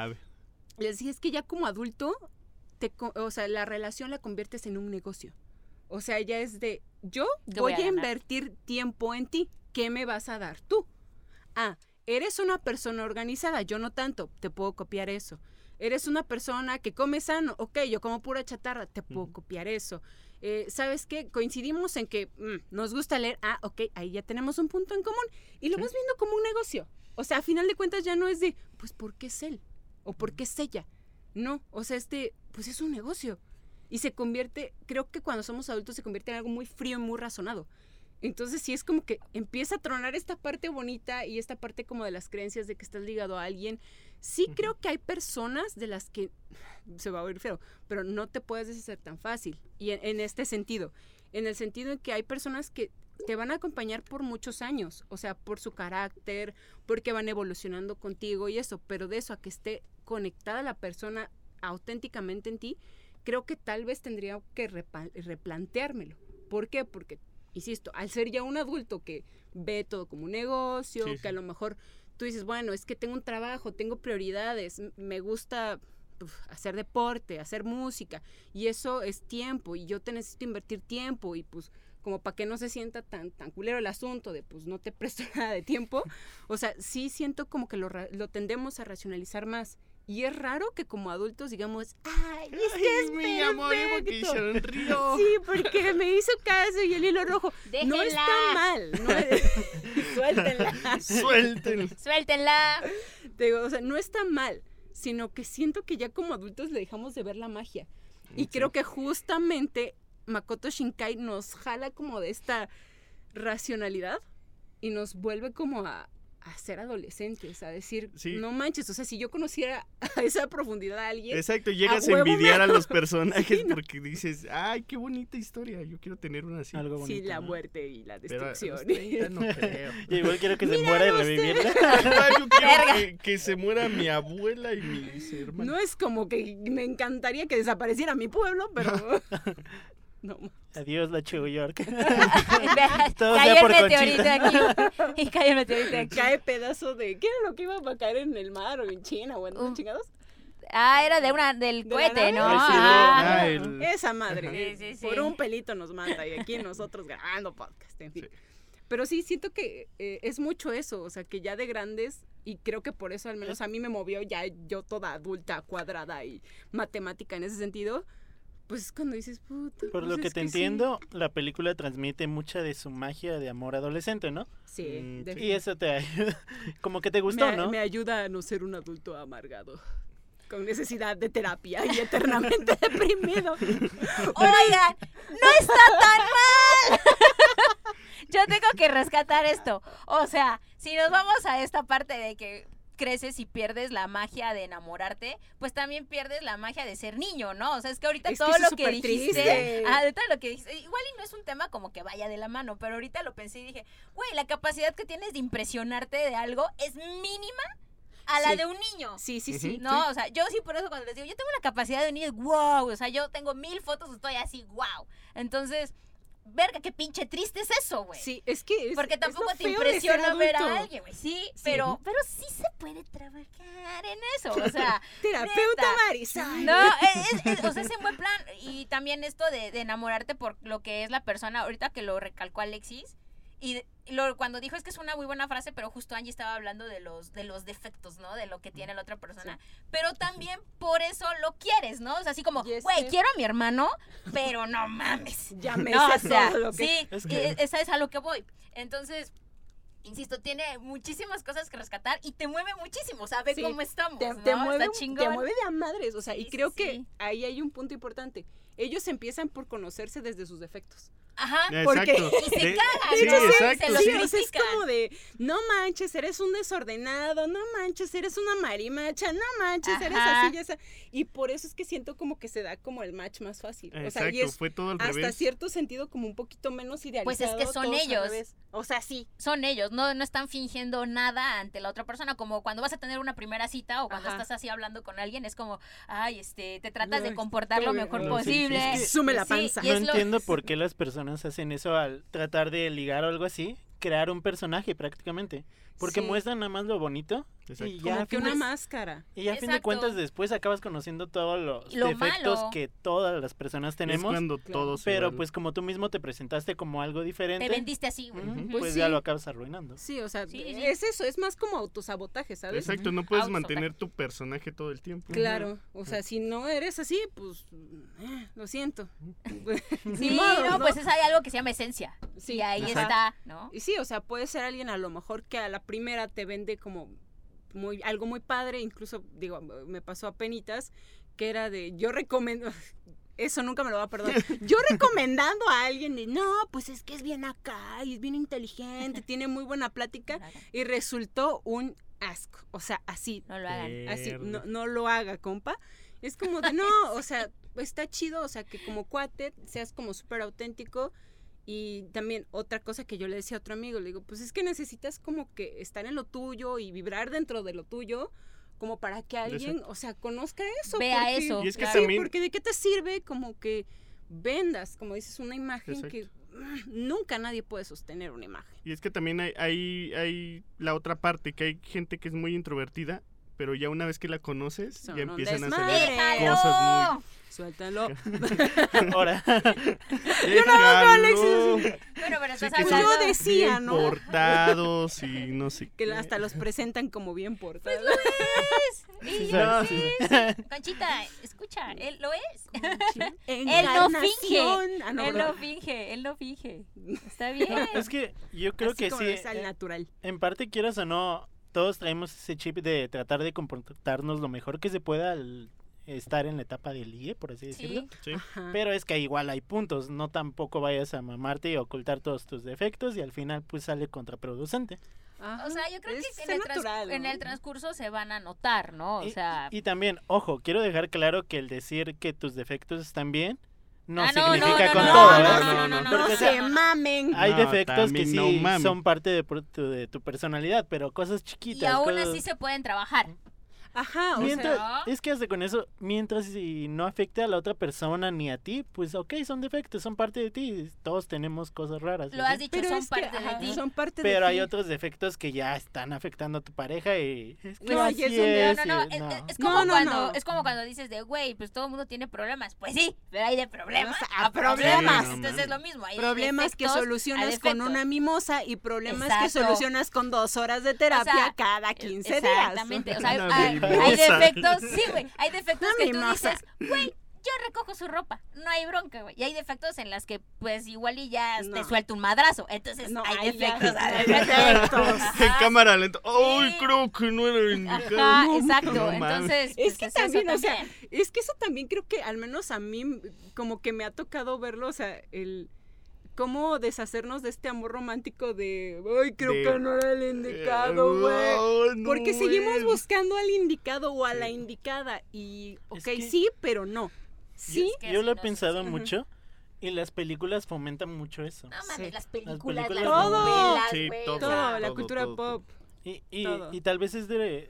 Les dije, es que ya como adulto, te, o sea, la relación la conviertes en un negocio. O sea, ya es de, yo ¿Qué voy voy a invertir tiempo en ti. ¿Qué me vas a dar tú? Ah, eres una persona organizada, yo no tanto, te puedo copiar eso. Eres una persona que come sano, ok, yo como pura chatarra, te puedo copiar eso. Eh, ¿Sabes qué? Coincidimos en que mm, nos gusta leer, ah, ok, ahí ya tenemos un punto en común. Y lo Sí. vas viendo como un negocio. O sea, a final de cuentas ya no es de, pues, ¿por qué es él? ¿O por qué es ella? No, o sea, este, pues es un negocio. Y se convierte, creo que cuando somos adultos se convierte en algo muy frío y muy razonado. Entonces sí es como que empieza a tronar esta parte bonita y esta parte como de las creencias de que estás ligado a alguien. Sí creo que hay personas de las que se va a oír feo, pero no te puedes deshacer tan fácil. Y en, en este sentido, en el sentido en que hay personas que te van a acompañar por muchos años, o sea, por su carácter, porque van evolucionando contigo y eso, pero de eso a que esté conectada la persona auténticamente en ti, creo que tal vez tendría que replanteármelo. ¿Por qué? Porque, insisto, al ser ya un adulto que ve todo como un negocio, Sí, que sí. a lo mejor tú dices, bueno, es que tengo un trabajo, tengo prioridades, me gusta uf, hacer deporte, hacer música, y eso es tiempo, y yo te necesito invertir tiempo, y pues como para que no se sienta tan, tan culero el asunto de pues no te *laughs* presto nada de tiempo, o sea, sí siento como que lo, lo tendemos a racionalizar más. Y es raro que como adultos digamos, ay, es que es mi amor, porque perfecto". sonrió. *laughs* Sí, porque me hizo caso y el hilo rojo. No está Déjenla. mal. No es- *laughs* Suéltenla. Suelten. Suéltenla. Te digo, o sea, no está mal, sino que siento que ya como adultos le dejamos de ver la magia. Y Sí. creo que justamente Makoto Shinkai nos jala como de esta racionalidad y nos vuelve como a, a ser adolescentes, a decir, Sí. no manches, o sea, si yo conociera a esa profundidad a alguien, Exacto, llegas a, me envidiar a hago. los personajes *laughs* Sí, no. porque dices, ay, qué bonita historia, yo quiero tener una así. Algo bonito. sí, la ¿no? muerte y la Pero a destrucción. 30 no *laughs* creo. Y igual quiero que se muera y revivirla. *laughs* Yo quiero que, que se muera mi abuela y mis hermanos. No es como que me encantaría que desapareciera mi pueblo, pero... no. Adiós, la Chivo York. *laughs* Todo cayó sea el por meteorito aquí. Y cayó el meteorito aquí. Cae pedazo de... ¿Qué era lo que iba a caer en el mar o en China o en Un- chingados? Ah, era de una del ¿De la cohete? ¿no? Ay, sí, Ah. ah, el- Esa madre. Sí, sí, sí. Por un pelito nos mata y aquí nosotros grabando podcast, en fin. Sí. Pero sí, siento que eh, es mucho eso, o sea, que ya de grandes, y creo que por eso al menos a mí me movió ya yo toda adulta, cuadrada y matemática en ese sentido, pues es cuando dices, puta. Por pues lo que te sí". entiendo, la película transmite mucha de su magia de amor adolescente, ¿no? Sí, Mm. Y eso te ayuda. *laughs* Como que te me, gustó, ¿no? me ayuda a no ser un adulto amargado. Con necesidad de terapia y eternamente *laughs* deprimido. Oigan, no está tan mal. *laughs* Yo tengo que rescatar esto. O sea, si nos vamos a esta parte de que creces y pierdes la magia de enamorarte, pues también pierdes la magia de ser niño, ¿no? O sea, es que ahorita Es que todo es lo que dijiste, triste. ah, ahorita lo que dijiste, igual y no es un tema como que vaya de la mano, pero ahorita lo pensé y dije, güey, la capacidad que tienes de impresionarte de algo es mínima a la Sí. de un niño. Sí, sí, sí. No, o sea, yo sí por eso cuando les digo, yo tengo la capacidad de unir, wow, o sea, yo tengo mil fotos, estoy así, wow. Entonces, verga, qué pinche triste es eso, güey. Sí, es que es, Porque tampoco te impresiona ver a alguien, güey. Sí, pero, pero sí se puede trabajar en eso, o sea. *laughs* Terapeuta. Marisol. No, es, es- o sea, es en buen plan. Y también esto de, de enamorarte por lo que es la persona, ahorita que lo recalcó Alexis. Y lo, cuando dijo es que es una muy buena frase, pero justo Angie estaba hablando de los, de los defectos, ¿no? De lo que tiene la otra persona. Pero también por eso lo quieres, ¿no? O sea, así como, güey, que- quiero a mi hermano, pero no mames. *laughs* Ya me No, o sea, lo que... sí, Es que- e- esa es a lo que voy. Entonces, insisto, tiene muchísimas cosas que rescatar y te mueve muchísimo, ¿sabes Sí, cómo estamos? te, ¿no? te mueve, te mueve de a madres, o sea, Sí, y sí, creo sí. que ahí hay un punto importante. Ellos empiezan por conocerse desde sus defectos. Ajá. porque-. Y se De- cagan, sí, ¿no? exacto. Se los Sí, sí. o sea, es como de, no manches, eres un desordenado, no manches, eres una marimacha, no manches, eres así y esa. Y por eso es que siento como que se da como el match más fácil. O sea, y es fue todo al hasta revés. cierto sentido como un poquito menos idealizado. Pues es que son ellos. O sea, sí. Son ellos, no, no están fingiendo nada ante la otra persona, como cuando vas a tener una primera cita o cuando Ajá. estás así hablando con alguien, es como, ay, este, te tratas de comportar lo mejor No, sí, es que- Sume la panza. No lo- entiendo *laughs* por qué las personas hacen eso al tratar de ligar o algo así, crear un personaje prácticamente. Porque Sí. muestran nada más lo bonito Exacto. y ya, a Como que fin una de- máscara. y ya a fin de cuentas después acabas conociendo todos los Lo defectos malo. que todas las personas Es tenemos. cuando Claro. todo se Pero pues como tú mismo te presentaste como algo diferente, Te vendiste así, güey. pues, Pues ya lo acabas arruinando. Sí, o sea, Sí, sí. es eso, es más como autosabotaje, ¿sabes? Exacto, no puedes mantener tu personaje todo el tiempo. Claro, o sea, si no eres así, pues eh, lo siento. *laughs* Sí, no, pues es hay algo que se llama esencia. Sí, y ahí Ajá. está, ¿no? Y sí, o sea, puede ser alguien a lo mejor que a la primera te vende como muy, algo muy padre, incluso, digo, me pasó a penitas, que era de, yo recomiendo, *laughs* eso nunca me lo va a perdonar, *laughs* yo recomendando a alguien de, no, pues es que es bien acá, y es bien inteligente, tiene muy buena plática, *laughs* y resultó un asco, o sea, así, No lo hagan. así, no, no lo haga, compa. Es como de, no, o sea, está chido, o sea, que como cuate seas como súper auténtico. Y también otra cosa que yo le decía a otro amigo, le digo, pues es que necesitas como que estar en lo tuyo y vibrar dentro de lo tuyo, como para que alguien, o sea, conozca eso. Vea porque- eso, Y es que claro. Sí, también- porque de qué te sirve como que vendas, como dices, una imagen Exacto. que mm, nunca nadie puede sostener una imagen. Y es que también hay, hay, hay la otra parte, que hay gente que es muy introvertida, pero ya una vez que la conoces, Son ya empiezan a desmadre. hacer ¡Déjalo! Suéltalo. *laughs* Ahora, *laughs* muy... ¡Déjalo! Bueno, pero Sí, estás que son hablando... Yo decía, bien ¿no? portados y no sé Que qué. hasta los presentan como bien portados. *laughs* Sí, No, sí, sí, sí. Conchita, escucha, él lo es. Él no finge. Ah, no, él no finge, él no finge. Está bien. es que yo creo Así que como sí. es al eh, natural. En parte, quieras o no, todos traemos ese chip de tratar de comportarnos lo mejor que se pueda al estar en la etapa del ligue, por así decirlo. Sí. Pero es que igual hay puntos, no tampoco vayas a mamarte y ocultar todos tus defectos y al final pues sale contraproducente. Ajá. O sea, yo creo Es que en el, transcurso se van a notar, ¿no? O Y- sea... y, y también, ojo, quiero dejar claro que el decir que tus defectos están bien no Ah, no, no, significa no, con no, todo, no, ¿eh? no, no, no, no, Porque, no o sea, se mamen. Hay No, defectos que sí son parte de, de tu personalidad, pero cosas chiquitas. Y aún cosas- así se pueden trabajar. Ajá, o Mientras, sea. Es que hace con eso, mientras si no afecte a la otra persona ni a ti, pues ok, son defectos, son parte de ti. Todos tenemos cosas raras. Lo ¿sí? has dicho, pero son es que, parte ajá, de ti. son parte Pero de hay otros defectos que ya están afectando a tu pareja y es que No, así es No, no, no, es, no. como no, cuando, no. es como cuando dices de, güey, pues todo el mundo tiene problemas. Pues sí, pero hay de problemas a problemas. problemas. Sí, no Entonces es lo mismo. hay Problemas que solucionas con una mimosa y problemas que solucionas con dos horas de terapia O sea, cada 15 días. Exactamente. O sea, *laughs* hay, hay defectos, sí, güey. Hay defectos que tú dices, güey, yo recojo su ropa. No hay bronca, güey. Y hay defectos en las que, pues, igual y ya te suelta un madrazo. Entonces, No, hay defectos. *laughs* hay defectos. *laughs* En cámara lenta. ¡Ay, Sí. creo que no era indicado! Ajá, No, exacto. Entonces, Es pues, que es eso también, o sea, también. es que eso también creo que al menos a mí como que me ha tocado verlo, o sea, el cómo deshacernos de este amor romántico de, ay, creo De- que no era el indicado, güey. No, Porque seguimos buscando al indicado o a la indicada y, ok, Es que- sí, pero no. Sí, que Yo lo he pensado mucho y las películas fomentan mucho eso. No mames, Sí. las películas, las, películas, Todo. novelas, Sí, todo. todo, la todo, cultura todo, todo. pop. Y, y, Todo. y tal vez es de,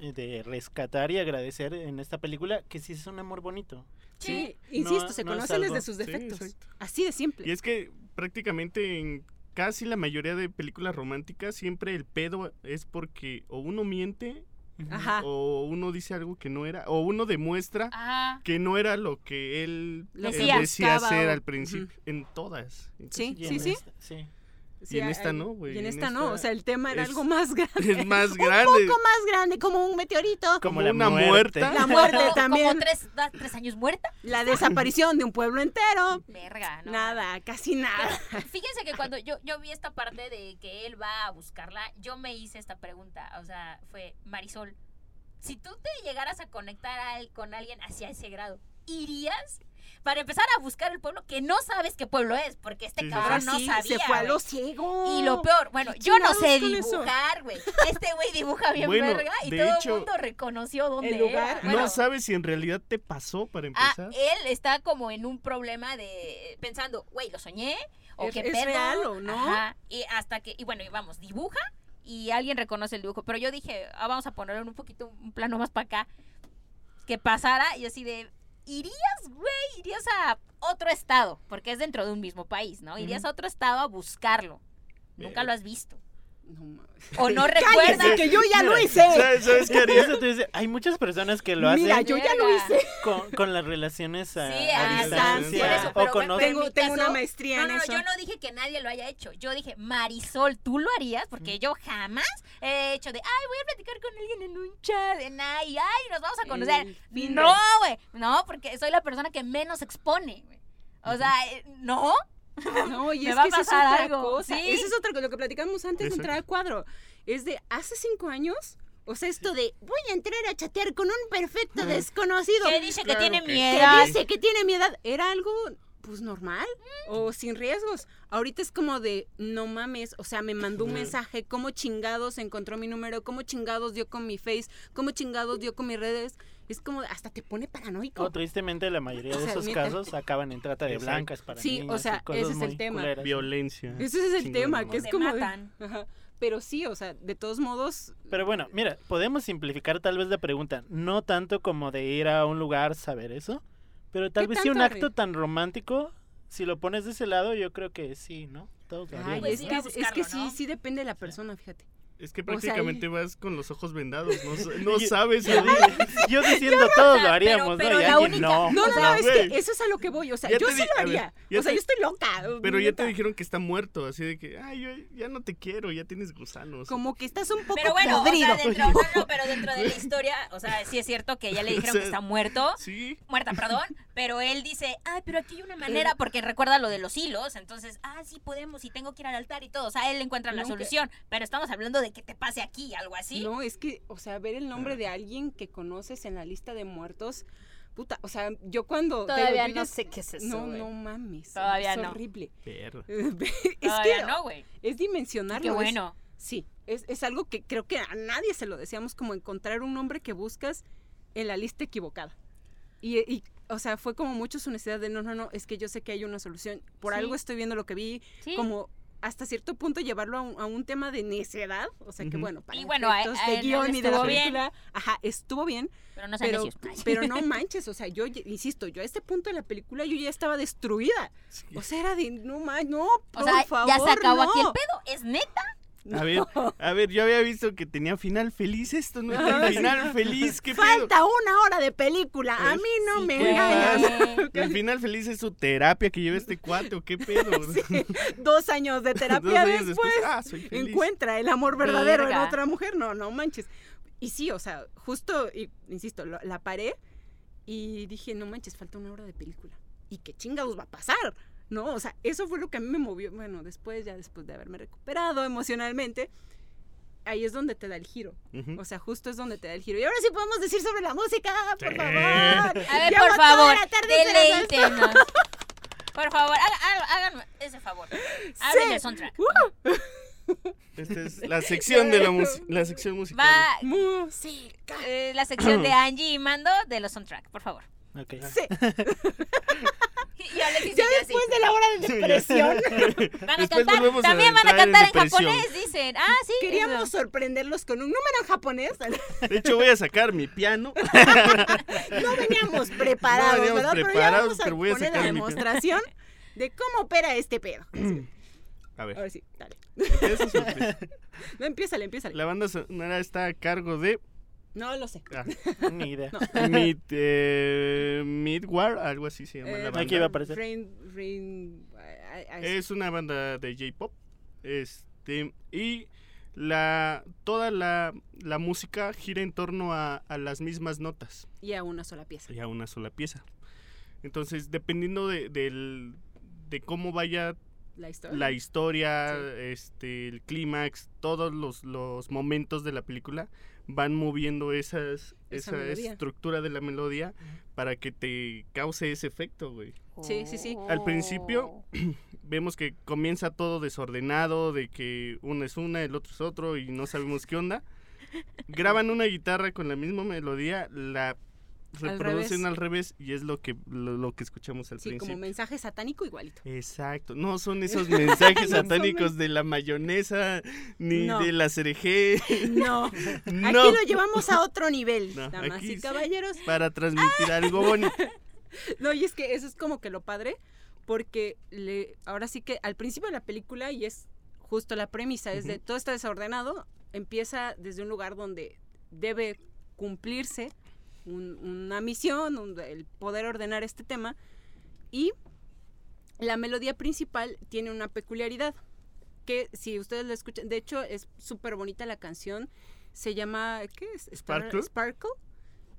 de rescatar y agradecer en esta película que sí es un amor bonito. Sí, Sí. insisto, No- se no es conocen desde sus defectos. Así de simple. Y es que prácticamente en casi la mayoría de películas románticas siempre el pedo es porque o uno miente Ajá. o uno dice algo que no era o uno demuestra Ajá. que no era lo que él, Lo él que decía o- al principio en todas Sí, sí, sí. Sí. Sí, en esta no, güey, Y en en esta no, o sea, el tema era es- algo más grande. *laughs* es más *laughs* Un grande poco más grande, como un meteorito. como Como la una muerte. La muerte Como- también. Como tres, da- tres años muerta. La *laughs* desaparición de un pueblo entero. Verga, no. Nada, casi nada. Fíjense que cuando yo, yo vi esta parte de que él va a buscarla, yo me hice esta pregunta. O sea, fue, Marisol, si tú te llegaras a conectar al- con alguien hacia ese grado, ¿irías? Para empezar a buscar el pueblo que no sabes qué pueblo es, porque este cabrón no sí, sabía. se fue a lo ciego. Y lo peor, bueno, ¿Qué yo no sé dibujar, güey. Este güey dibuja bien Bueno, verga y todo hecho, el mundo reconoció dónde el lugar- era. Bueno, no sabes si en realidad te pasó para Ah, empezar él está como en un problema de pensando, güey, lo soñé o ¿Es- qué es pedo. real o no? Ajá, y hasta que y bueno, y vamos, dibuja y alguien reconoce el dibujo, pero yo dije, ah, vamos a ponerlo en un poquito un plano más para acá que pasara y así de irías, güey, irías a otro estado, porque es dentro de un mismo país, ¿no? Irías a otro estado a buscarlo. Nunca Eh, lo has visto. No mames. O no *laughs* ¡Cállese, recuerdas. que yo ya lo hice! ¿Sabes, sabes qué haría? *laughs* Eso te dice, hay muchas personas que lo hacen Mira, yo ya lo hice. con, con las relaciones a, Sí, a a distancia eso, o con bueno, otros- en Tengo, tengo una maestría No, en no, no, eso. yo no dije que nadie lo haya hecho. Yo dije, Marisol, tú lo harías, porque yo jamás he hecho de, ay, voy a platicar con alguien en un chat, en ay, ay, nos vamos a conocer. El. No, güey, no, porque soy la persona que menos expone, güey. O sea, eh, no. *laughs* No, y Me es va a que esa es pasar otra algo, cosa. sí. Esa es otra cosa, lo que platicamos antes de entrar al cuadro. Es de hace cinco años, O sea, esto de voy a entrar a chatear con un perfecto desconocido Que dice que tiene que que miedo. dice que tiene mi edad, era algo pues normal o sin riesgos. Ahorita es como de no mames, o sea, me mandó un mensaje, cómo chingados encontró mi número, cómo chingados dio con mi face, cómo chingados dio con mis redes. Es como hasta te pone paranoico. O tristemente la mayoría O de sea, esos casos acaban en trata de Exacto. blancas para Sí, o niños sea, ese es el tema. culeras. Violencia. Ese es el Chingón, tema, ¿no? que es Te como matan. *laughs* Ajá. Pero sí, o sea, de todos modos, Pero bueno, mira, podemos simplificar tal vez la pregunta, no tanto como de ir a un lugar saber eso, pero tal ¿Qué vez sí un acto tan romántico, si lo pones de ese lado, yo creo que sí, ¿no? Todos lo ay, Pues es, ¿no? que, es que buscarlo, sí, ¿no? sí depende de la persona, fíjate. Es que O sea, prácticamente vas con los ojos vendados, no, no *laughs* sabes. Yo, *laughs* yo diciendo todos lo haríamos, pero ¿no? Y la alguien única- no. No, O no, es que eso es a lo que voy. O sea, Ya yo sí lo ver, haría. o sea, te- yo estoy loca. Pero ya te dijeron que está muerto, así de que, ay, yo ya no te quiero, ya tienes gusanos. Como que estás un poco Pero bueno, o podrido. sea, dentro, *laughs* no, no, pero dentro de la historia, o sea, sí es cierto que ya le dijeron sea, que está muerto, Sí. muerta, perdón, pero él dice, ay, pero aquí hay una manera, porque recuerda lo de los hilos, entonces, ah, sí podemos, y tengo que ir al altar y todo, o sea, él encuentra la solución, pero estamos hablando de que te pase aquí, algo así. No, es que, o sea, ver el nombre de alguien que conoces en la lista de muertos, puta, o sea, yo cuando... Todavía digo, no sé qué es eso, No, güey. no mames. Todavía es no. horrible. *laughs* Es Todavía que no, güey. es dimensionarlo. Qué es- bueno. sí, es, es algo que creo que a nadie se lo deseamos, como encontrar un nombre que buscas en la lista equivocada. Y, y, o sea, fue como mucho su necesidad de, no, no, no, es que yo sé que hay una solución. Por Sí. algo estoy viendo lo que vi, Sí. como hasta cierto punto llevarlo a un, a un tema de necedad, o sea que bueno, para Y bueno, a- efectos a de guion y de la estuvo bien. película, ajá, estuvo bien, Pero no pero, pero no *laughs* manches, o sea, yo insisto, yo a este punto de la película yo ya estaba destruida, Sí. o sea, era de, no manches, no, O por sea, favor, ya se acabó aquí el pedo, ¿es neta? A ver, a ver, yo había visto que tenía final feliz esto, ¿no? Ah, El sí. final feliz, ¿qué pedo? Falta una hora de película, a Es- mí no Sí, me engañas. El *laughs* final feliz es su terapia que lleva este cuate, ¿o qué pedo? *laughs* Dos años de *laughs* terapia años después, ah, soy feliz. encuentra el amor verdadero en otra mujer, no, no manches. Y sí, o sea, justo, y, insisto, lo- la paré y dije, no manches, falta una hora de película. ¿Y qué chingados va a pasar? ¿No? O sea, eso fue lo que a mí me movió. Bueno, después, ya después de haberme recuperado emocionalmente, ahí es donde te da el giro. O sea, justo es donde te da el giro. Y ahora sí podemos decir sobre la música, por Sí. favor. A ver, por favor, deleítenos. Por favor, hagan ese favor. Hablen del soundtrack. Esta es la sección de la, la sección musical. Va Música. eh, la sección de Angie y Mando de los soundtrack, por favor. Ok. Sí, *laughs* Y Alexis ya así. después de la hora de depresión. *laughs* Van a cantar, a también van a en cantar en, japonés, dicen. Ah, sí. Queríamos eso. sorprenderlos con un número en japonés. De hecho, voy a sacar mi piano. *laughs* No veníamos preparados, No veníamos ¿verdad? pero ya vamos a pero voy a poner sacar la mi- demostración de cómo opera este pedo. *laughs* A ver, Ahora sí, dale. empieza. No, empiézale, empiézale. La banda sonora está a cargo de No lo sé. ah, *laughs* Ni idea. *laughs* Mid, eh, Midwar, algo así se llama Eh, la Aquí banda. iba a aparecer. Rain, Es una banda de J-pop. Este, y la toda la, la música gira en torno a, a las mismas notas Y a una sola pieza. y a una sola pieza. Entonces, dependiendo de, del- de cómo vaya La historia. la historia, este, el clímax, todos los, los momentos de la película van moviendo esas, Esa esa, estructura de la melodía para que te cause ese efecto, güey. Sí, sí, sí. Al principio, *clears throat* Vemos que comienza todo desordenado, de que uno es una, el otro es otro y no sabemos qué onda. Graban una guitarra con la misma melodía, la reproducen revés. al revés, y es lo que, lo, lo que escuchamos al Sí, principio. como mensaje satánico igualito. Exacto, no son esos *laughs* mensajes No son satánicos de la mayonesa ni No. de la cereje. *laughs* No, *laughs* no, aquí lo llevamos a otro nivel, damas y sí. caballeros. para transmitir algo bonito. No, y es que eso es como que lo padre, porque le, ahora sí que al principio de la película, y es justo la premisa, es de todo está desordenado, empieza desde un lugar donde debe cumplirse un- una misión, un- el poder ordenar este tema, y la melodía principal tiene una peculiaridad, que si ustedes la escuchan, de hecho es súper bonita la canción, se llama, ¿qué es? ¿Sparkle? Sparkle.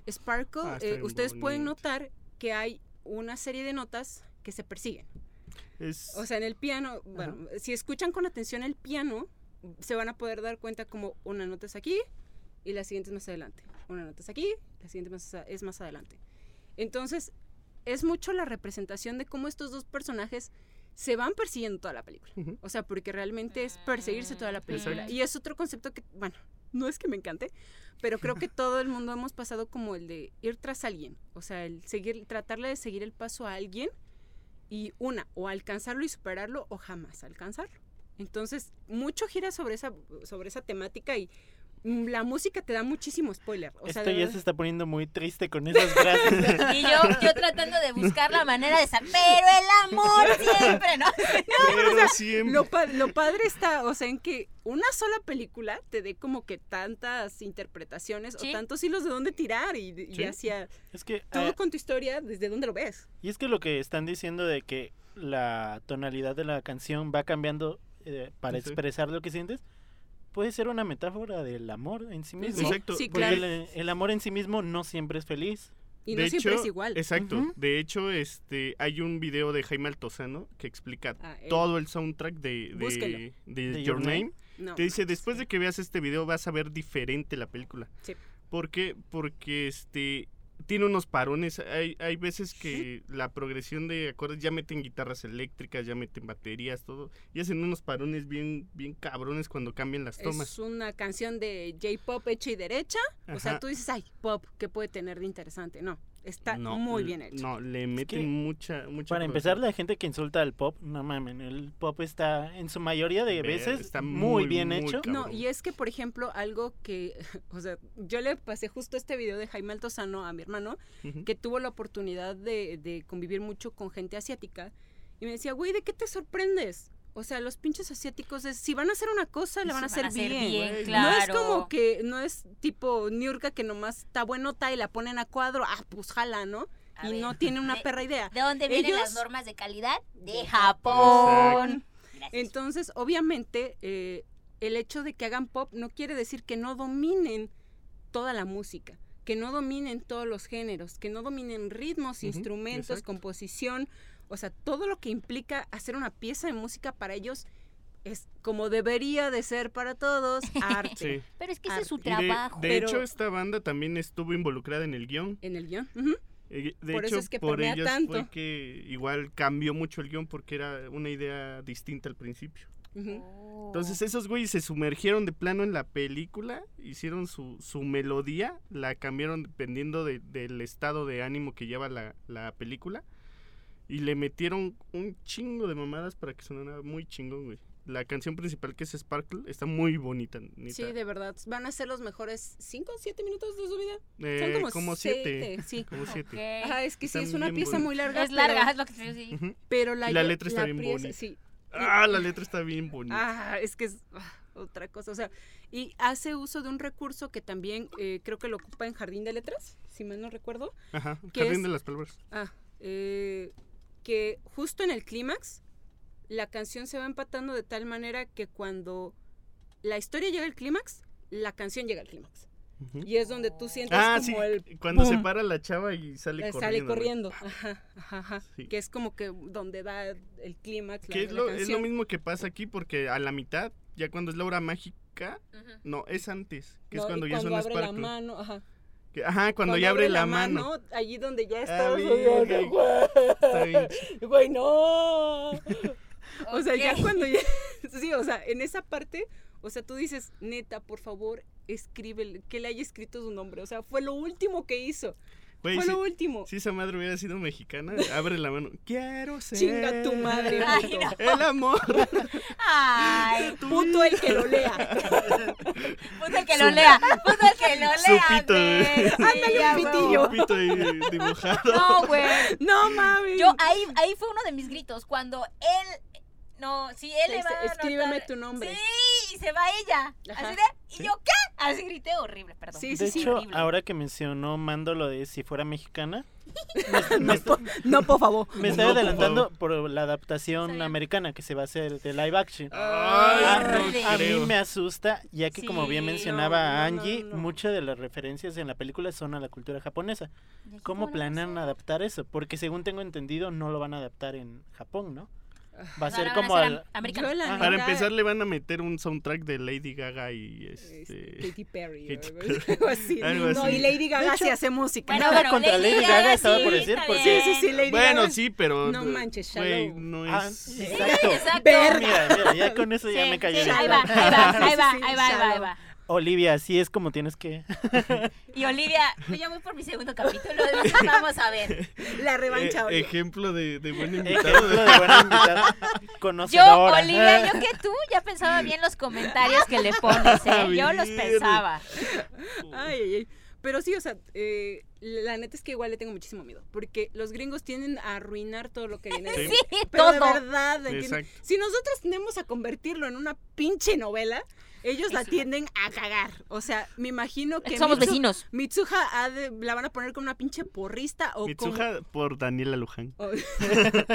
Sparkle, Ah, eh, ustedes pueden notar que hay una serie de notas que se persiguen. Es, O sea, en el piano, bueno, si escuchan con atención el piano, se van a poder dar cuenta como una nota es aquí y la siguiente es más adelante. Una nota es aquí, la siguiente es más adelante. Entonces, es mucho la representación de cómo estos dos personajes se van persiguiendo toda la película. Ujú. O sea, porque realmente es perseguirse toda la película. Exacto. Y es otro concepto que, bueno, no es que me encante, pero creo que todo el mundo hemos pasado como el de ir tras alguien. O sea, el seguir, tratarle de seguir el paso a alguien y una, o alcanzarlo y superarlo o jamás alcanzarlo. Entonces, mucho gira sobre esa, sobre esa temática y la música te da muchísimo spoiler. O Esto ya se está poniendo muy triste con esas frases. *laughs* Y yo, yo tratando de buscar la manera de saber, pero el amor siempre, ¿no? *laughs* Pero siempre. Lo, pa- lo padre está, o sea, en que una sola película te dé como que tantas interpretaciones Sí. o tantos hilos de dónde tirar y, y Sí. hacia es que todo ah, con tu historia, desde dónde lo ves. y es que lo que están diciendo de que la tonalidad de la canción va cambiando eh, para Sí. expresar lo que sientes, puede ser una metáfora del amor en sí mismo. Exacto. Sí, claro. el, el amor en sí mismo no siempre es feliz. Y de no siempre hecho, es igual. Exacto. De hecho, este, hay un video de Jaime Altozano que explica Ah, todo el soundtrack de, de, de De Your Name. Name. No, Te dice, después de que veas este video vas a ver diferente la película. Sí. ¿Por qué? Porque este tiene unos parones. Hay, hay veces que la progresión de acordes ya meten guitarras eléctricas, ya meten baterías, todo. Y hacen unos parones bien, bien cabrones cuando cambian las tomas. es una canción de J-pop hecha y derecha. O sea, tú dices, ay, pop, ¿qué puede tener de interesante? No, está No, muy bien hecho. No, le meten que, mucha, mucha Para empezar, la gente que insulta al pop, no mamen, el pop está en su mayoría de Ver, veces está muy, muy, bien muy hecho. cabrón. No, y es que, por ejemplo, algo que, *laughs* o sea, yo le pasé justo este video de Jaime Altozano a mi hermano, que tuvo la oportunidad de, de convivir mucho con gente asiática, y me decía, güey, ¿de qué te sorprendes? O sea, los pinches asiáticos, es, si van a hacer una cosa, la van a hacer bien. claro. No es como que, no es tipo Niurka que nomás está buenota y la ponen a cuadro, ah, pues jala, ¿no? A y ver, no tiene una de- *laughs* perra idea. ¿De dónde vienen Ellos- las normas de calidad? De Japón. Entonces, obviamente, eh, el hecho de que hagan pop no quiere decir que no dominen toda la música, que no dominen todos los géneros, que no dominen ritmos, instrumentos, exacto. composición, o sea, todo lo que implica hacer una pieza de música para ellos es como debería de ser para todos, *laughs* arte Sí. Pero es que ese es su de- trabajo. de, Pero- hecho, esta banda también estuvo involucrada en el guion. en el guion. Eh, De Por eso hecho, es que por ellos tanto. fue que igual cambió mucho el guion porque era una idea distinta al principio. Oh. Entonces esos güeyes se sumergieron de plano en la película, hicieron su, su melodía, la cambiaron dependiendo de- del estado de ánimo que lleva la, la película y le metieron un chingo de mamadas para que sonara muy chingón, güey. La canción principal que es Sparkle está muy bonita. Sí, de verdad. Van a ser los mejores 5 o 7 minutos de su vida. Eh, Son como, como siete. Sí. Como siete. Ajá, es que sí, Están es una pieza muy larga. Es larga, pero- es lo que te digo. Ujú. Pero la, la letra está bien bonita. Sí. Ah, la letra está bien bonita. Ah, es que es ah, otra cosa. O sea, y hace uso de un recurso que también eh, creo que lo ocupa en Jardín de Letras, si mal no recuerdo. Ajá, ¿qué Jardín es? de las Palabras. Ah, eh, que justo en el clímax, la canción se va empatando de tal manera que cuando la historia llega al clímax, la canción llega al clímax. Y es donde tú sientes Ah, como sí, el cuando se para la chava y sale Eh, corriendo. sale güey. corriendo. Ajá, ajá, ajá. Sí. Que es como que donde da el clímax. la- Que es la lo, es lo mismo que pasa aquí porque a la mitad, ya cuando es la hora mágica, no, es antes, que No, es cuando ya suena abre la Sparkle. mano, ajá. Que- ajá, cuando, ya abre la, mano. allí donde ya Ah, está. verga, está bien Güey, no. *laughs* O sea, ya cuando ya. *laughs* *laughs* Sí, o sea, en esa parte, o sea, tú dices, neta, por favor, escribe, que le haya escrito su nombre. O sea, fue lo último que hizo. Güey, fue si, lo último. si esa madre hubiera sido mexicana, abre la mano. Quiero ser. Chinga tu madre, Ay, no. El amor. Ay, Puto el que lo lea. puto el que lo lea. Puto el que lo Su lea. pito, güey. Sí, Ándale, un pitillo. Pito ahí dibujado. No, güey. No mames. Yo ahí, ahí fue uno de mis gritos. Cuando él. No, si él Le va a "Escríbeme tu nombre". Sí, y se va ella. Ajá. Así de. ¿Y Sí. yo qué? Así grité horrible, perdón. Sí, de sí, sí. hecho, horrible. ahora que mencionó Mando lo de si fuera mexicana, *laughs* me, me está- No, por favor. me estoy No, adelantando por la adaptación Sí. americana que se va a hacer de live action. Ay, A, no Órale. a mí me asusta, ya que como bien mencionaba no, Angie, no, no. muchas de las referencias en la película son a la cultura japonesa. ¿Cómo planean adaptar eso? Porque según tengo entendido no lo van a adaptar en Japón, ¿no? Va a ser como a ser al-. Yo, la. Para neta, empezar le van a meter un soundtrack de Lady Gaga y este, este... Katy Perry. Katy Perry. *laughs* algo así. Algo no, y Lady Gaga hecho, sí hace música. Bueno, ¿no? Nada contra Lady Lady Gaga Gaga estaba sí, por decir, porque-. Sí, sí, sí, Lady Bueno, Gaga. sí, pero... No manches, Shallow. no Ah, es... exacto. Exacto. Verga. Mira, mira, ya con eso ya Sí, me cayó sí, ahí va, ahí va, Sí, sí, ahí va, ahí va, ahí va. Olivia, así es como tienes que. *laughs* Y Olivia, pues ya voy por mi segundo capítulo. *laughs* Vamos a ver. La revancha. Eh, oye. ejemplo de, de buen invitado. Ejemplo de. *laughs* Yo. Olivia, yo que tú ya pensaba bien los comentarios que le pones, ¿eh? Yo los pensaba. Ay, ay, ay. Pero sí, o sea, eh, la neta es que igual le tengo muchísimo miedo. Porque los gringos tienden a arruinar todo lo que viene de Sí. Pero de todo. verdad, ¿entiendes? Exacto. si nosotros tendemos a convertirlo en una pinche novela, ellos la tienden a cagar. O sea, me imagino que Somos Mitsu- vecinos. Mitsuha ha de- la van a poner como una pinche porrista o Mitsuha por Daniela Luján. como... *laughs* o-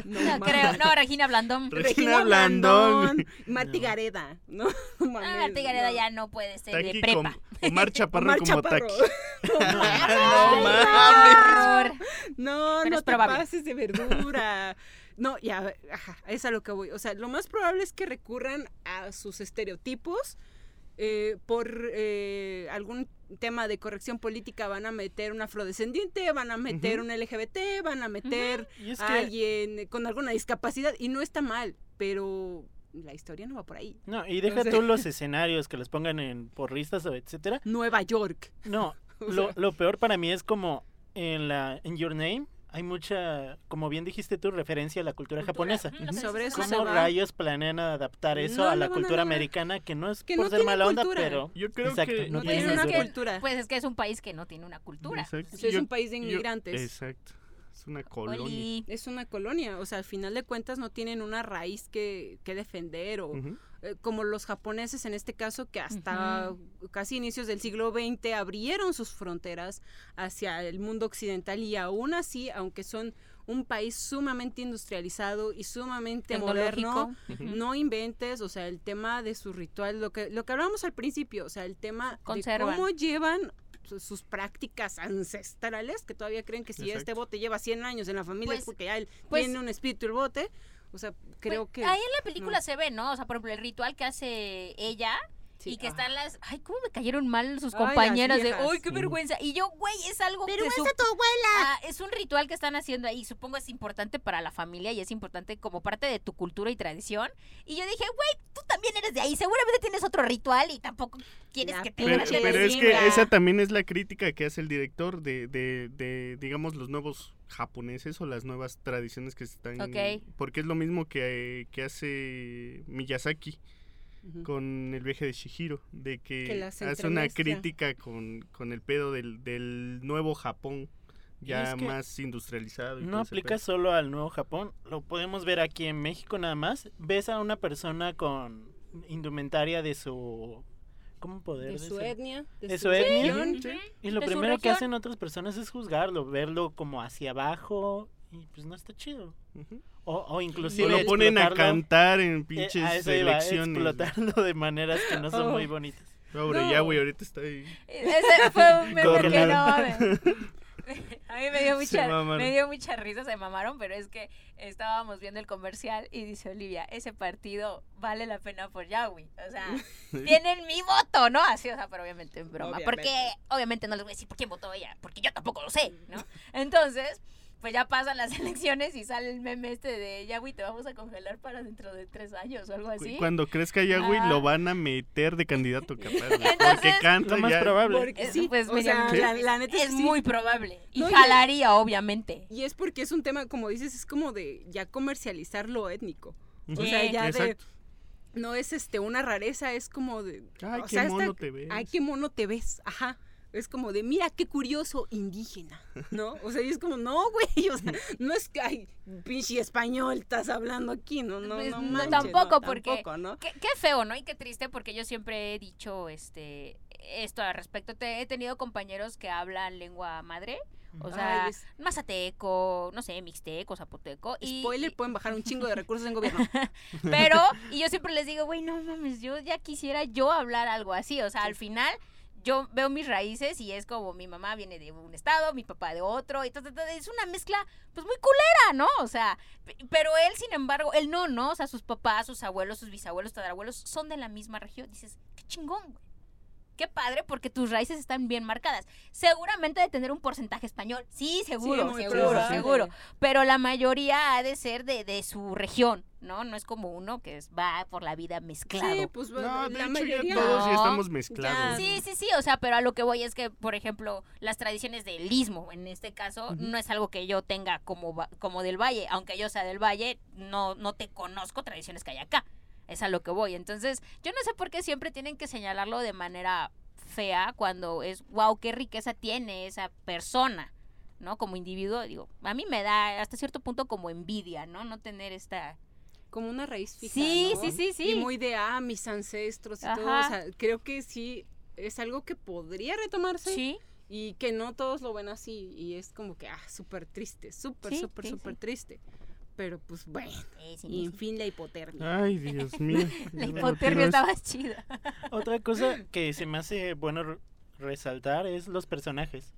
no, No, creo. No, Regina Blandón. Regina Regina Blandón. Blandón, Marty Gareda, ¿no? *laughs* No mames, Ah, Marta Gareda no. ya no puede ser de Taki prepa. con Omar *laughs* Chaparro Omar como Chaparro. Taki. No mames. No. No, Pero no te probable. pases de verdura. No, ya, ajá, es a lo que voy. O sea, lo más probable es que recurran a sus estereotipos. Eh, por eh, algún tema de corrección política van a meter un afrodescendiente, van a meter un LGBT, van a meter a que. alguien con alguna discapacidad y no está mal, pero la historia no va por ahí. No, y deja tú *laughs* los escenarios que los pongan en porristas o etcétera. Nueva York. No, *laughs* lo, lo peor para mí es como en la en Your Name hay mucha, como bien dijiste tú, referencia a la cultura, Cultura. japonesa. Sobre eso ajá. ¿Cómo rayos planean adaptar eso No a la cultura americana? Que no es Que por no ser tiene mala onda, pero Yo creo Exacto, que... no No tienen tienen es una cultura. Pues es que es un país que no tiene una cultura. Exacto. O sea, es Yo- un país de yo- inmigrantes. exacto. Es una colonia. Oli. Es una colonia, o sea, al final de cuentas no tienen una raíz que, que defender, o. eh, como los japoneses en este caso, que hasta casi inicios del siglo XX abrieron sus fronteras hacia el mundo occidental y aún así, aunque son un país sumamente industrializado y sumamente moderno, no inventes, o sea, el tema de su ritual, lo que, lo que hablábamos al principio, o sea, el tema Conservan. de cómo llevan su- sus prácticas ancestrales, que todavía creen que si Exacto. este bote lleva 100 años en la familia es Pues- porque ya él pues- tiene un espíritu el bote, o sea, creo Pues, que... Ahí en la película no. se ve, ¿no? O sea, por ejemplo, el ritual que hace ella sí, y que ah. están las. Ay, cómo me cayeron mal sus Ay, compañeras de. viejas. ¡Uy, qué Sí. vergüenza! Y yo, güey, es algo que. su- tu abuela! Ah, es un ritual que están haciendo ahí. Supongo es importante para la familia y es importante como parte de tu cultura y tradición. Y yo dije, güey, tú también eres de ahí. Seguramente tienes otro ritual y tampoco quieres La que te Pero, pero es que esa también es la crítica que hace el director de, de, de, digamos, los nuevos japoneses o las nuevas tradiciones que se están... Ok. Porque es lo mismo que, que hace Miyazaki Con el viaje de Shihiro, de que, Que hace una crítica con, con el pedo del, del nuevo Japón, Y ya es que más industrializado. y no aplica pedo. solo al Nuevo Japón. Lo podemos ver aquí en México nada más. Ves a una persona con indumentaria de su... ¿Cómo poder De su decir? etnia, de, De su su etnia. Sí. Y lo primero que hacen otras personas es juzgarlo, verlo como hacia abajo y pues no está chido. O, o O inclusive lo ponen a cantar en eh, pinches a eso iba, elecciones. explotarlo de maneras que no son Oh. muy bonitas. Pobre No. Yahweh, ahorita está ahí. Ese fue un meme que no. *laughs* A mí me dio, mucha, me dio mucha risa, se mamaron, pero es que estábamos viendo el comercial y dice Olivia, ese partido vale la pena por Yahweh. O sea, *laughs* tienen mi voto, ¿no? Así, o sea, pero obviamente en broma. Obviamente. Porque obviamente no les voy a decir por quién votó ella, porque yo tampoco lo sé, ¿no? Entonces, pues ya pasan las *laughs* elecciones y sale el meme este de Yahweh, te vamos a congelar para dentro de tres años o algo así. Cuando crezca Yahweh Ah. lo van a meter de candidato *laughs* capaz. porque canta Lo más ya. probable. Porque Eso, sí, pues, o sea, la, neta es sí. muy probable. Y No, y- jalaría, obviamente. Y es porque es un tema, como dices, es como de ya comercializar lo étnico. O sea, ya de... No es este una rareza, es como de... Ay, o qué sea, esta- mono te ves. Ay, qué mono te ves. Ajá. Es como de, mira, qué curioso indígena, ¿no? O sea, y es como, no, güey, o sea, *laughs* no es que, ay, pinche español estás hablando aquí, no, no, Pues, no tampoco, no, porque- tampoco, ¿no? Qué, qué feo, ¿no? Y qué triste, porque yo siempre he dicho este esto al respecto. Te- he tenido compañeros que hablan lengua madre, o sea, Ay, es- mazateco, no sé, mixteco, zapoteco. Y, Spoiler, pueden bajar un chingo de recursos en gobierno. *laughs* pero, y yo siempre les digo, güey, no mames, yo ya quisiera yo hablar algo así. O sea, al final, yo veo mis raíces y es como mi mamá viene de un estado, mi papá de otro, y ta, ta, es una mezcla pues muy culera, ¿no? O sea, pe- pero él, sin embargo, él no, ¿no? O sea, sus papás, sus abuelos, sus bisabuelos, tatarabuelos son de la misma región. Dices, qué chingón, güey. Qué padre porque tus raíces están bien marcadas. Seguramente de tener un porcentaje español. Sí, seguro, seguro, seguro. Pero la mayoría ha de ser de, de su región, ¿no? No es como uno que es- va por la vida mezclado. Sí, pues No, de la hecho mayoría. ya todos ya No, estamos mezclados. Sí, sí, sí, o sea, pero a lo que voy es que, por ejemplo, las tradiciones del istmo, en este caso, no es algo que yo tenga como, va- como del valle, aunque yo sea del valle, no, no te conozco tradiciones que hay acá, es a lo que voy. Entonces, yo no sé por qué siempre tienen que señalarlo de manera fea cuando es, wow, qué riqueza tiene esa persona, ¿no? Como individuo, digo, a mí me da hasta cierto punto como envidia, ¿no? No tener esta... Como una raíz fija. Sí, ¿no? sí, sí, sí. Y muy de, ah, mis ancestros y todo. O sea, creo que sí es algo que podría retomarse Sí, y que no todos lo ven así. Y es como que, ah, súper triste, súper, súper, súper triste. Pero pues bueno, sí, sí, y sí. en fin la hipotermia. Ay, Dios *laughs* mío. La hipotermia estaba chida. Otra cosa que se me *laughs* hace bueno re- resaltar es los personajes.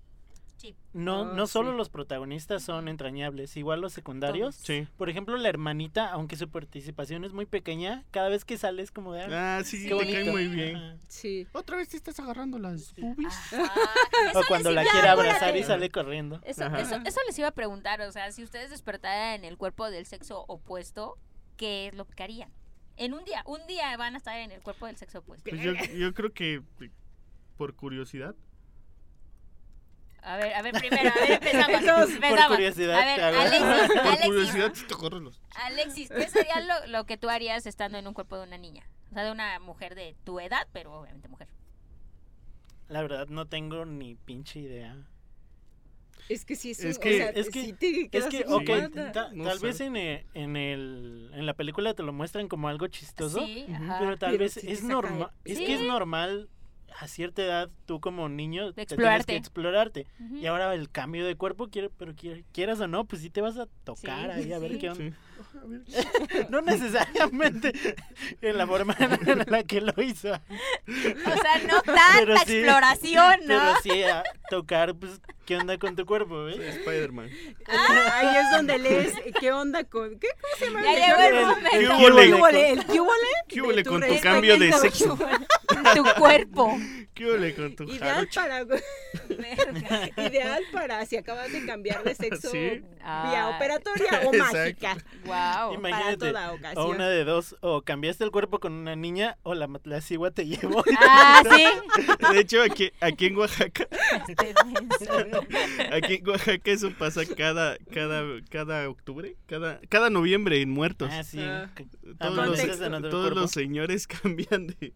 Sí. No, Ah, no solo sí. los protagonistas son entrañables, igual los secundarios. Sí. Por ejemplo, la hermanita, aunque su participación es muy pequeña, cada vez que sale es como de... "Ah, Ah, sí, qué te bonito". cae muy bien. Ajá. Sí. Otra vez te estás agarrando las boobies. *laughs* O cuando la quiere abrazar y sale corriendo. Eso, eso, eso les iba a preguntar, o sea, si ustedes despertaran en el cuerpo del sexo opuesto, ¿qué es lo que harían? En un día, un día van a estar en el cuerpo del sexo opuesto. Pues yo, yo creo que por curiosidad. A ver, a ver, primero, a ver, empezamos. *laughs* Entonces, empezamos. por curiosidad A ver, te hago. Alexis, Por Alexis, curiosidad. Alexis, ¿qué sería lo, lo que tú harías estando en un cuerpo de una niña? O sea, de una mujer de tu edad, pero obviamente mujer. La verdad no tengo ni pinche idea. Es que sí, es, Es un- que- o sea, es que- sí te Es que, así, ok, "What?". ta- No tal sé. vez en, eh, en, el, en la película te lo muestran como algo chistoso, Sí, pero tal Pero vez sí es normal. Es que es normal a cierta edad tú como niño te tienes que explorarte. Y ahora el cambio de cuerpo, quiere, pero quieras o no, pues sí te vas a tocar Sí, ahí a ver sí. qué onda. Sí. *laughs* No necesariamente en la forma en la que lo hizo, O sea, no tanta sí, exploración, ¿no? pero sí a tocar, pues, qué onda con tu cuerpo, Soy ¿ves? Spider-Man. Ahí es donde lees qué onda con. ¿Qué? ¿Cómo se llama? Ya el llegó el momento. ¿Qué ¿Qué hubo, le- huele? ¿El qué huele? *laughs* ¿Qué huele tu con tu cambio de sexo? *laughs* tu cuerpo. ¿Qué huele con tu Ideal para, ideal para si acabas de cambiar de sexo Sí. vía Ah, operatoria o Exacto. mágica. Wow. Imagínate, Para toda O una de dos, o cambiaste el cuerpo con una niña, o la, la cigua te llevó. Ah, sí. *laughs* De hecho, aquí, aquí en Oaxaca, Este *laughs* aquí en Oaxaca eso pasa cada, cada, cada octubre, cada, cada noviembre en muertos. Ah, sí. Ah. todos ah, los, todos señores *laughs* cambian de,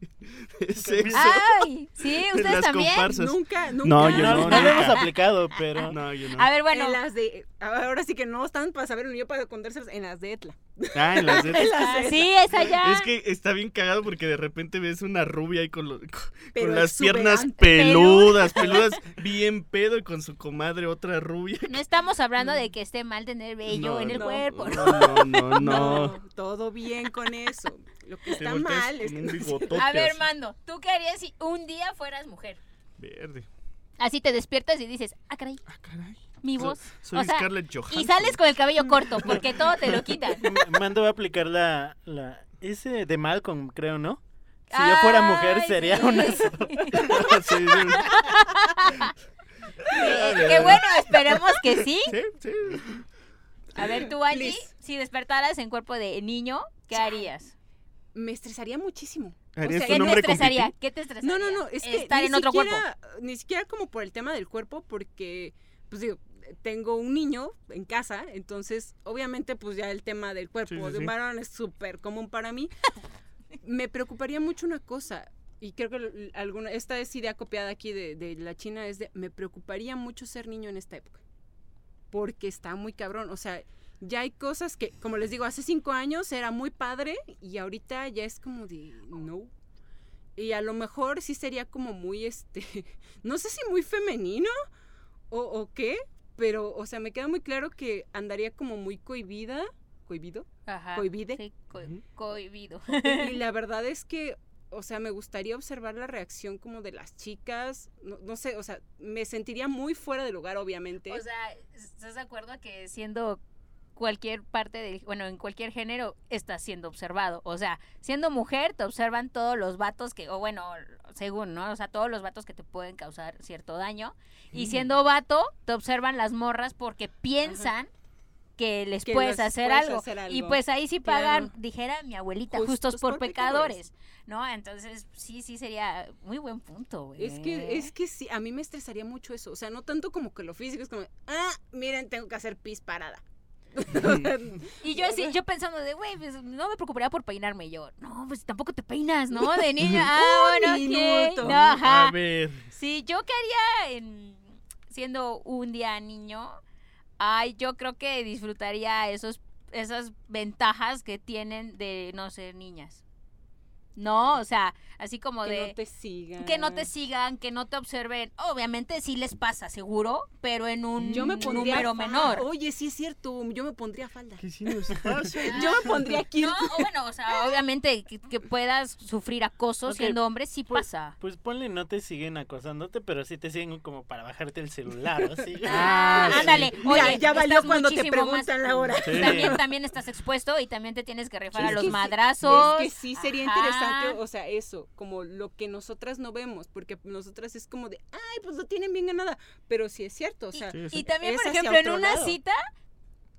de sexo. Ay, sí, ustedes las también. comparsas. Nunca, nunca. No, yo No, no, no lo hemos aplicado, pero... No, yo no. A ver, bueno. En las de. Ahora sí que no están para saber ni yo para contárselos en las de Etla. Ah, en las *laughs* de- Ah, sí, es allá. Es que está bien cagado porque de repente ves una rubia ahí con, lo- con las piernas peludas, *laughs* peludas, bien pedo y con su comadre otra rubia. No estamos hablando de que esté mal tener vello No, en el no. cuerpo. No, no, no, no. todo bien con eso. Lo que está mal es que A ver. Mando, ¿tú qué harías si un día fueras mujer? Verde. Así te despiertas y dices, ah, caray, Ah, caray. Mi So- voz. Soy o sea, Scarlett Johansson. y sales con el cabello corto, porque todo te lo *laughs* quitan. Mando va a aplicar la, la... Ese de Malcolm, creo, ¿no? Si yo fuera mujer, sería sí. una... *laughs* Sí, sí. Eh, que bueno, esperemos que sí. Sí, sí. A ver, tú, Angie, Please. si despertaras en cuerpo de niño, ¿qué harías? me estresaría muchísimo. ¿Harías sea, ¿Qué te estresaría? ¿Qué te estresaría? No, no, no, es que Estar en otro cuerpo. ni siquiera como por el tema del cuerpo, porque, pues digo, tengo un niño en casa, entonces, obviamente, pues ya el tema del cuerpo Sí, sí, de un sí. varón es súper común para mí. *laughs* Me preocuparía mucho una cosa, y creo que alguna, esta es idea copiada aquí de, de la China, es de, me preocuparía mucho ser niño en esta época, porque está muy cabrón, o sea... Ya hay cosas que, como les digo, hace cinco años era muy padre y ahorita ya es como de no. Y a lo mejor sí sería como muy, este, *laughs* no sé si muy femenino o, o qué, pero, o sea, me queda muy claro que andaría como muy cohibida, cohibido, Ajá. cohibide. Sí, co- cohibido. y la *laughs* verdad es que o sea, me gustaría observar la reacción como de las chicas, no, no sé, o sea, me sentiría muy fuera de lugar, obviamente. O sea, ¿estás de acuerdo a que siendo cualquier parte de, bueno, en cualquier género estás siendo observado? O sea, siendo mujer te observan todos los vatos que, o bueno, según, ¿no? O sea, todos los vatos que te pueden causar cierto daño. Y siendo vato, te observan las morras porque piensan que les Que puedes hacer, puedes algo. hacer Y pues ahí sí pagan, Claro. dijera mi abuelita, Justos justos por, por pecadores. pecadores. ¿No? Entonces, sí, sí sería muy buen punto, güey. Es que, es que sí, a mí me estresaría mucho eso. O sea, no tanto como que lo físico, es como, ah, miren, tengo que hacer pis parada. *laughs* Y yo así, yo pensando de, güey, pues no me preocuparía por peinarme. Y yo, no, pues tampoco te peinas, ¿no? De *laughs* niña. Ah, Un bueno, ok. minuto. No, ajá. A ver. Sí, yo qué haría en, siendo un día niño. Ay, yo creo que disfrutaría esos, esas ventajas que tienen de no ser niñas. No, o sea, así como que de no te sigan. que no te sigan, que no te observen. Obviamente sí les pasa, seguro, pero en un Yo me pondría número menor. Oye, sí es cierto, yo me pondría falda. ¿Qué sí nos *laughs* pasa? Yo me pondría aquí. No, o bueno, o sea, obviamente que, que puedas sufrir acoso siendo hombre sí pues- pasa. Pues ponle, no te siguen acosándote, pero sí te siguen como para bajarte el celular, ¿o así. *laughs* Ah, ándale. Mira, Oye, ya valió cuando te más- preguntan la hora. Sí. También, también estás expuesto y también te tienes que rifar a los que sí, madrazos. Es que sí sería Ajá. interesante, o sea, eso, como lo que nosotras no vemos, porque nosotras es como de, ay, pues lo tienen bien ganada, pero sí es cierto, o sea, Sí, Y también, es por ejemplo, en una lado. cita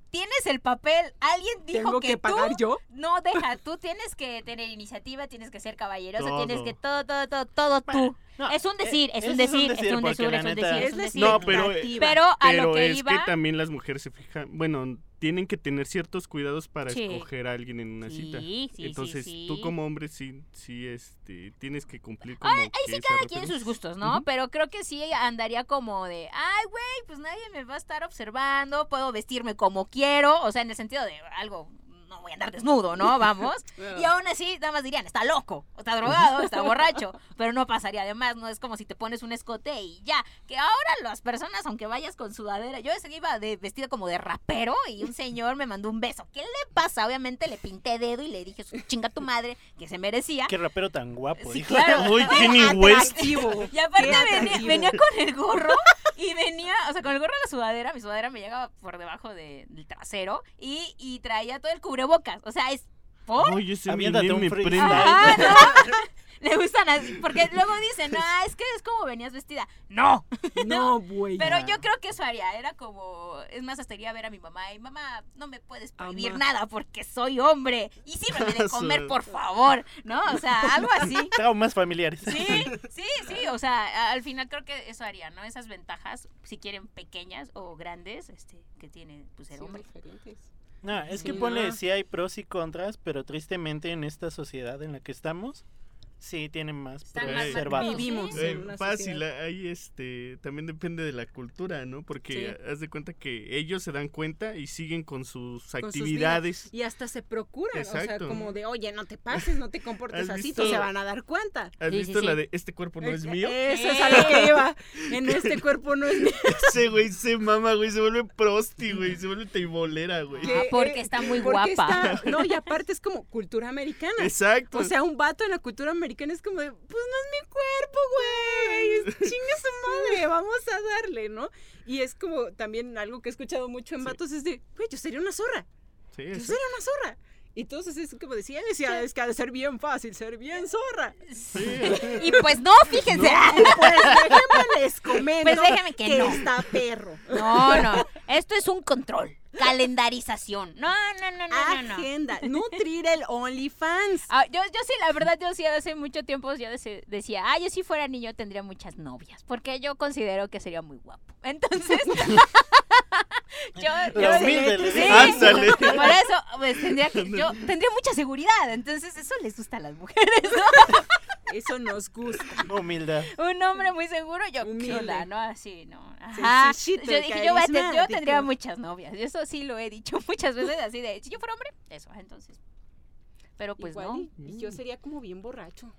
tienes el papel. Alguien dijo tengo que, que tú pagar yo. no deja, tú tienes que tener iniciativa, tienes que ser caballeroso, Todo. tienes que todo, todo, todo, todo tú. No, Es un eh, decir, es un eso decir, es un decir, es un decir, es Es un decir. No, pero- expectativa. Pero a Pero lo que es iba. que también las mujeres se fijan, bueno, tienen que tener ciertos cuidados para Sí. escoger a alguien en una cita. Sí, sí, sí, Entonces, tú como hombre sí, sí, este, tienes que cumplir como Ahí sí cada quien sus gustos, ¿no? Pero creo que sí andaría como de, ay, güey, pues nadie me va a estar observando, puedo vestirme como quiero, o sea, en el sentido de algo, no voy a andar desnudo, ¿no? Vamos. *laughs* Y aún así, nada más dirían, está loco, está drogado, está *laughs* borracho, pero no pasaría de más, no es como si te pones un escote y ya. Que ahora las personas, aunque vayas con sudadera, yo ese que iba de vestida como de rapero y un señor me mandó un beso. ¿Qué le pasa? Obviamente le pinté dedo y le dije, "Su chinga tu madre, que se merecía. Qué rapero tan guapo, Sí, dijo. claro. Uy, Kenny West. *laughs* Y aparte venía, venía con el gorro y venía, o sea, con el gorro de la sudadera, mi sudadera me llegaba por debajo de- del trasero y, y traía todo el cubrebocas. O sea, es por. Oye, ese Eminem un me prende. Ajá, no. *laughs* Le gustan así, porque luego dicen, no, es que es como venías vestida. No, *laughs* No, güey. pero yo creo que eso haría, era como, es más, hasta iría a ver a mi mamá y mamá, no me puedes prohibir Amá. nada porque soy hombre y sírveme de *laughs* comer, por favor, ¿no? O sea, algo así. Traumas familiares. Sí, sí, sí, o sea, al final creo que eso haría, ¿no? Esas ventajas, si quieren pequeñas o grandes, este, que tiene pues ser Sí, hombre. diferentes. No, es que ponle, no. sí hay pros y contras, pero tristemente en esta sociedad en la que estamos, sí tienen más marcados. vatos. Vivimos Eh, en una fácil, ahí este también depende de la cultura, ¿no? Porque Sí. haz de cuenta que ellos se dan cuenta y siguen con sus con actividades. Y hasta se procuran, o sea, como de, oye, no te pases, no te comportes ¿Has así, visto- tú se van a dar cuenta. ¿Has Sí, visto sí. la de este cuerpo no es mío? Eso es a *laughs* lo que iba. En este cuerpo no es mío. *laughs* Ese güey se mama, güey, se vuelve prosti, güey, se vuelve teibolera, güey. Ah, porque está muy porque guapa. está- *laughs* no, y aparte es como cultura americana. Exacto. O sea, un vato en la cultura americana es como de, pues no es mi cuerpo, güey. *laughs* Chinga su madre, vamos a darle, ¿no? Y es como también algo que he escuchado mucho en Sí. vatos es de, güey, yo sería una zorra. Sí, Yo sí. sería una zorra. Y todos así es como decía, decía, es que ha de ser bien fácil ser bien zorra. Sí. *laughs* Y pues no, fíjense. Pues *laughs* déjenme les comento Pues déjame que no. está perro. No, no, esto es un control, calendarización. No, no, no, no, no, no. Agenda, nutrir el OnlyFans. Ah, yo, yo sí, la verdad, yo sí hace mucho tiempo yo decía, ah, yo si fuera niño tendría muchas novias, porque yo considero que sería muy guapo. Entonces, *laughs* *laughs* yo, yo- humilde sí, por eso, pues tendría que, yo tendría mucha seguridad, entonces eso les gusta a las mujeres, ¿no? *laughs* Eso nos gusta. *laughs* Humildad. Un hombre muy seguro, yo Humilde. ¿no? Así, ¿no? Ajá. Yo dije, yo, yo tendría muchas novias, y eso sí lo he dicho *laughs* muchas veces, así de, si yo fuera hombre, eso, entonces. Pero pues Igual no. y- y yo sería como bien borracho.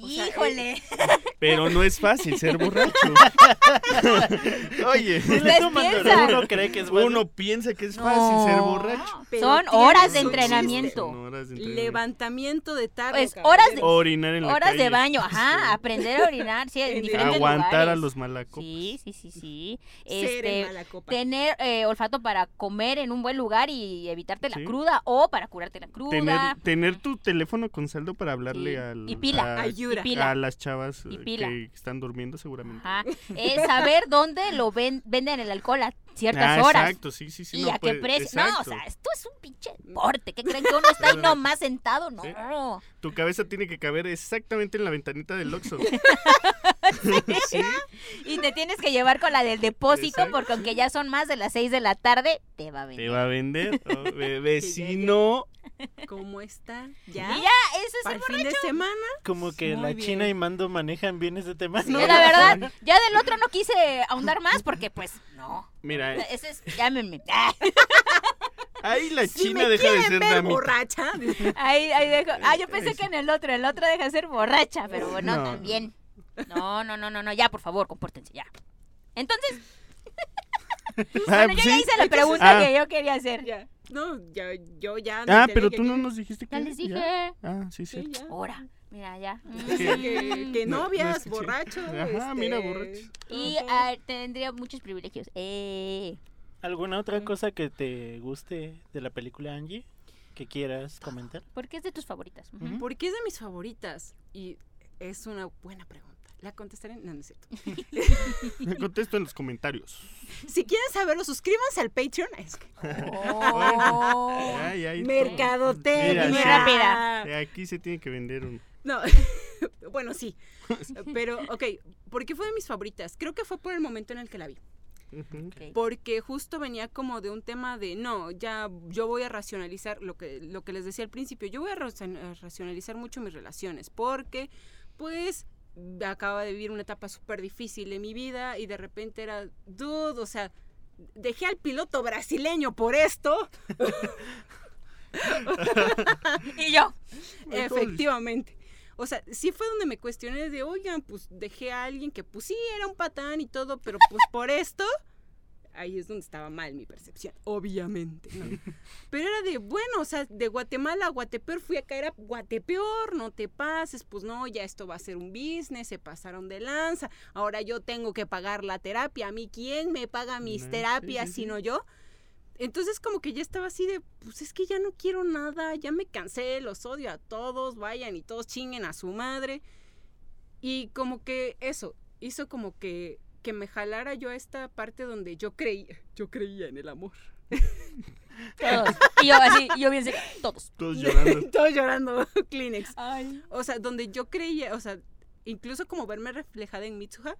O sea, Híjole. *laughs* Pero no es fácil ser borracho. *laughs* Oye, piensan. Uno cree que es bueno. uno piensa que es fácil ser borracho. Pero Son horas de entrenamiento. Son horas de entrenamiento. Levantamiento de tarde. Pues, horas de- Orinar en la Horas de baño, ajá, Sí. aprender a orinar, sí, en *laughs* En diferentes Aguantar a los malacos. Sí, sí, sí, sí. Ser Este, tener eh, olfato para comer en un buen lugar y evitarte la cruda o para curarte la cruda. Tener, tener tu teléfono con saldo para hablarle Sí. al, Y pila. a, Ayuda. Y pila. a las chavas Y eh, pila. que están durmiendo seguramente. Ajá. Es saber dónde lo ven, venden el alcohol a ciertas Ah, horas. Exacto, sí, sí, sí. y no, a qué pues, precio. No, o sea, esto es un pinche deporte. ¿Qué creen que uno está ahí *laughs* nomás sentado? No. Sí. Tu cabeza tiene que caber exactamente en la ventanita del Oxxo. *laughs* *laughs* sí, *laughs* Y te tienes que llevar con la del depósito Exacto. porque aunque ya son más de las 6 de la tarde, te va a venir. te va a vender. *laughs* Oh, ya vecino. ¿Cómo está? Y ¿Ya? ya, eso es ¿Para el fin de semana? Como que Muy la bien. China y Mando manejan bien ese tema. Sí, la verdad, ya del otro no quise ahondar más porque pues no. Mira, eh, Ese es, llámenme. Ah, ahí la Si China me deja de ser ver borracha. Ahí, ahí dejo. Ah, yo pensé que en el otro, el otro deja de ser borracha, pero bueno, No. también. No, no, no, no, no, ya, por favor, compórtense, ya. Entonces, *laughs* Ah, bueno, yo pues ya hice la pregunta Ah. que yo quería hacer. Ya. No, ya, yo ya. Ah, pero que tú no nos dijiste que. Ya les dije. Ah, sí, Sí, sí. ya. Ahora, mira, ya. Sí. Que, que No, no novias, escuché. borracho. Ajá, mira, este, borracho. Y ah, tendría muchos privilegios. Eh, ¿Alguna otra cosa que te guste de la película Angie? Que quieras comentar. ¿Por qué es de tus favoritas? Ujú. Ujú. ¿Por qué es de mis favoritas? Y es una buena pregunta. ¿La contestaré? No, no es cierto. *laughs* Me contesto en los comentarios. Si quieren saberlo, suscríbanse al Patreon. Oh. Ay, ay, Mercadotecnia. Muy rápida. Aquí se tiene que vender un. No, *laughs* bueno, sí. Pero, ok, ¿por qué fue de mis favoritas? Creo que fue por el momento en el que la vi. Porque justo venía como de un tema de, no, ya yo voy a racionalizar lo que, lo que les decía al principio, yo voy a racionalizar mucho mis relaciones, porque pues acaba de vivir una etapa súper difícil en mi vida y de repente era, dude, o sea, dejé al piloto brasileño por esto. *laughs* Y yo. Efectivamente. O sea, sí fue donde me cuestioné de, oigan, pues dejé a alguien que pues sí era un patán y todo, pero pues por esto, ahí es donde estaba mal mi percepción, obviamente. ¿no? *laughs* Pero era de, bueno, o sea, de Guatemala a Guatepeor fui a caer a Guatepeor, no te pases, pues no, ya esto va a ser un business, se pasaron de lanza, ahora yo tengo que pagar la terapia, a mí quién me paga mis terapias sí, sí. sino yo. Entonces como que ya estaba así de, pues es que ya no quiero nada, ya me cansé, los odio a todos, vayan y todos chinguen a su madre. Y como que eso, hizo como que, que me jalara yo a esta parte donde yo creía, yo creía en el amor. *laughs* Todos. Y yo así, y yo bien todos. Todos llorando. *laughs* Todos llorando, *laughs* Kleenex. Ay. O sea, donde yo creía, o sea, incluso como verme reflejada en Mitsuha,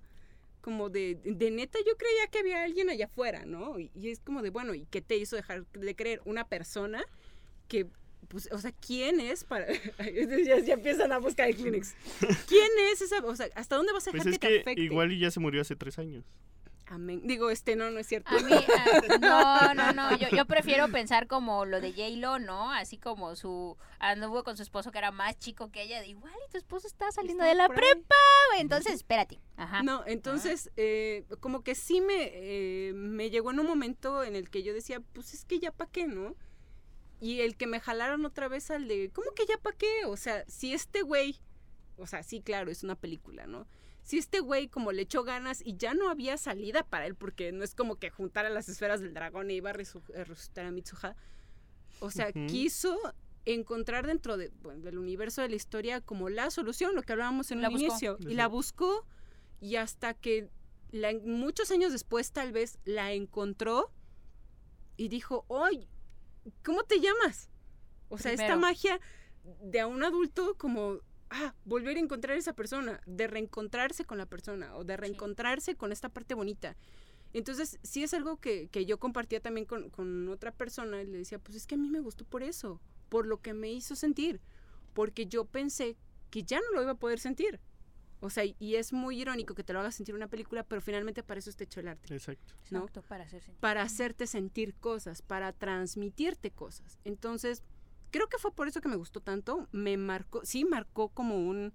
como de, de neta yo creía que había alguien allá afuera, ¿no? Y, y es como de, bueno, ¿y qué te hizo dejar de creer una persona que, pues, o sea, ¿quién es para...? *laughs* ya, ya empiezan a buscar el Kleenex. ¿Quién es esa, o sea, hasta dónde vas a Pues dejar es que te afecte? igual y ya se murió hace tres años. Amén. Digo, este, no, no es cierto. A mí, ah, *laughs* no, no, no, yo, yo prefiero pensar como lo de J-Lo, ¿no? Así como su, anduvo con su esposo que era más chico que ella, de igual y tu esposo está saliendo Está de la ahí. prepa, entonces espérate. Ajá. No, entonces, eh, como que sí me, eh, me llegó en un momento en el que yo decía, pues es que ya pa' qué, ¿no? Y el que me jalaron otra vez al de, ¿cómo que ya pa' qué? O sea, si este güey, o sea, sí, claro, es una película, ¿no? Si este güey como le echó ganas y ya no había salida para él, porque no es como que juntara las esferas del dragón e iba a a resucitar a Mitsuha, o sea, quiso encontrar dentro de, bueno, del universo de la historia como la solución, lo que hablábamos en La un buscó. inicio, y la buscó y hasta que la- muchos años después tal vez la encontró y dijo, ¡ay! ¿Cómo te llamas? O sea, esta magia de a un adulto como, ah, volver a encontrar a esa persona, de reencontrarse con la persona o de reencontrarse con esta parte bonita. Entonces, sí es algo que, que yo compartía también con, con otra persona y le decía, pues es que a mí me gustó por eso, por lo que me hizo sentir, porque yo pensé que ya no lo iba a poder sentir. O sea, y es muy irónico que te lo haga sentir una película, pero finalmente para eso está hecho el arte, Exacto. ¿no? Exacto, para hacer para hacerte sentir cosas, para transmitirte cosas. Entonces, creo que fue por eso que me gustó tanto, me marcó, sí marcó como un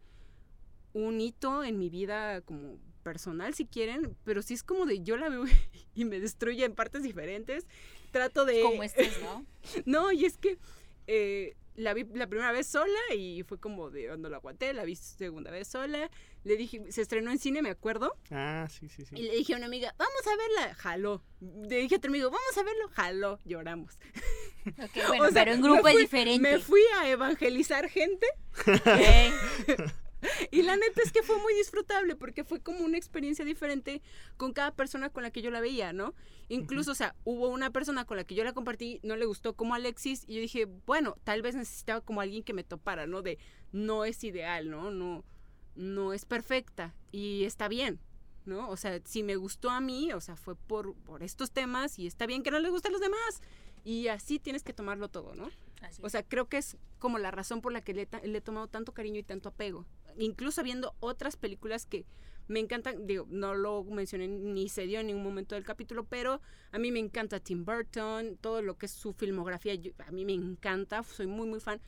un hito en mi vida como personal, si quieren, pero sí es como de yo la veo *laughs* y me destruye en partes diferentes. Trato de... Como estés, ¿no? *laughs* No, y es que eh, la vi la primera vez sola y fue como de no la aguanté, la vi segunda vez sola. Le dije, se estrenó en cine, me acuerdo. Ah, sí, sí, sí. Y le dije a una amiga, vamos a verla, jaló. Le dije a otro amigo, vamos a verlo, jaló, lloramos. Ok, *laughs* bueno, O sea, pero en grupo me es fui- diferente. Me fui a evangelizar gente Ok. *laughs* *laughs* y la neta es que fue muy disfrutable porque fue como una experiencia diferente con cada persona con la que yo la veía, ¿no? Incluso, o sea, hubo una persona con la que yo la compartí, no le gustó como Alexis y yo dije, bueno, tal vez necesitaba como alguien que me topara, ¿no? De no es ideal, ¿no? No, no es perfecta y está bien. ¿No? O sea, si me gustó a mí, o sea, fue por, por estos temas y está bien que no les guste a los demás. Y así tienes que tomarlo todo, ¿no? Así O sea, creo que es como la razón por la que le, le he tomado tanto cariño y tanto apego. Incluso viendo otras películas que me encantan, digo, no lo mencioné ni se dio en ningún momento del capítulo, pero a mí me encanta Tim Burton, todo lo que es su filmografía, yo- a mí me encanta, soy muy, muy fan.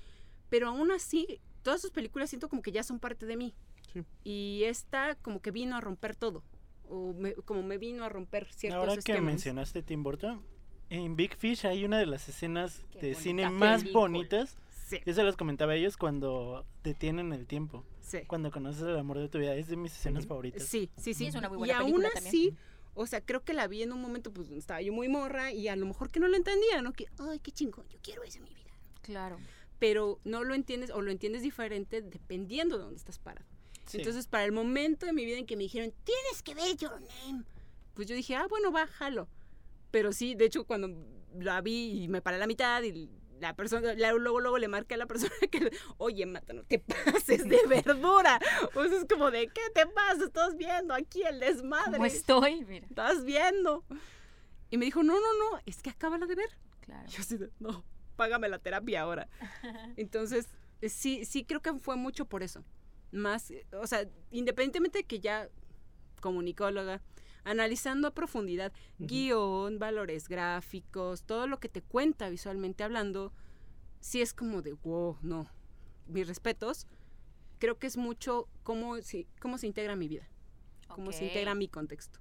Pero aún así, todas sus películas siento como que ya son parte de mí. Sí. Y esta como que vino a romper todo. O me- como me vino a romper ciertos Ahora que mencionaste Tim Burton, en Big Fish hay una de las escenas Qué de cine más película. bonitas. Sí, Yo se los comentaba a ellos cuando detienen el tiempo. Sí. Cuando conoces el amor de tu vida. Es de mis escenas favoritas. Sí, sí, sí. es una muy y buena aún película también. así, o sea, creo que la vi en un momento, pues estaba yo muy morra y a lo mejor que no lo entendía, ¿no? Que, ay, qué chingón, yo quiero eso en mi vida. Claro. Pero no lo entiendes o lo entiendes diferente dependiendo de dónde estás parado. Sí. Entonces, para el momento de mi vida en que me dijeron, tienes que ver Your Name, pues yo dije, ah, bueno, va, jalo. Pero sí, de hecho, cuando la vi y me paré a la mitad y la persona, luego, luego le marqué a la persona *laughs* que, oye, mata, no te pases de verdura. O sea, es como de, ¿qué te pasa? Estás viendo aquí el desmadre. ¿Cómo estoy? Mira. Estás viendo. Y me dijo, no, no, no, es que acábala de ver. Claro. Yo así de, no, págame la terapia ahora. *laughs* Entonces, eh, sí, sí creo que fue mucho por eso. Más, o sea, independientemente de que ya comunicóloga, analizando a profundidad guion, valores gráficos, todo lo que te cuenta visualmente hablando, sí es como de, wow, no, mis respetos. Creo que es mucho cómo, se- cómo se integra mi vida, cómo se integra mi contexto.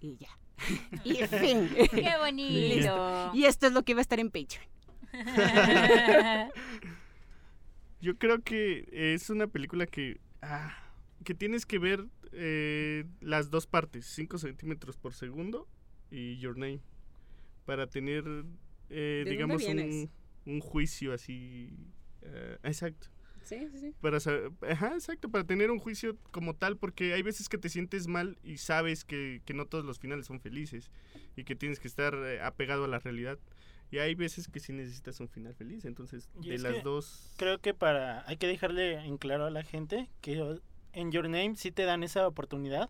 Y ya. *laughs* y *laughs* fin. Qué bonito. *laughs* Y esto es lo que va a estar en Patreon. Yo creo que es una película que, ah, que tienes que ver eh, las dos partes, 5 centímetros por segundo y Your Name, para tener, eh, digamos, un, un juicio así. eh, exacto. Sí, sí, sí. Para sa- ajá, exacto, para tener un juicio como tal, porque hay veces que te sientes mal y sabes que, que no todos los finales son felices y que tienes que estar eh, apegado a la realidad. Y hay veces que sí necesitas un final feliz, entonces Y de las dos... Creo que para hay que dejarle en claro a la gente que en Your Name sí te dan esa oportunidad,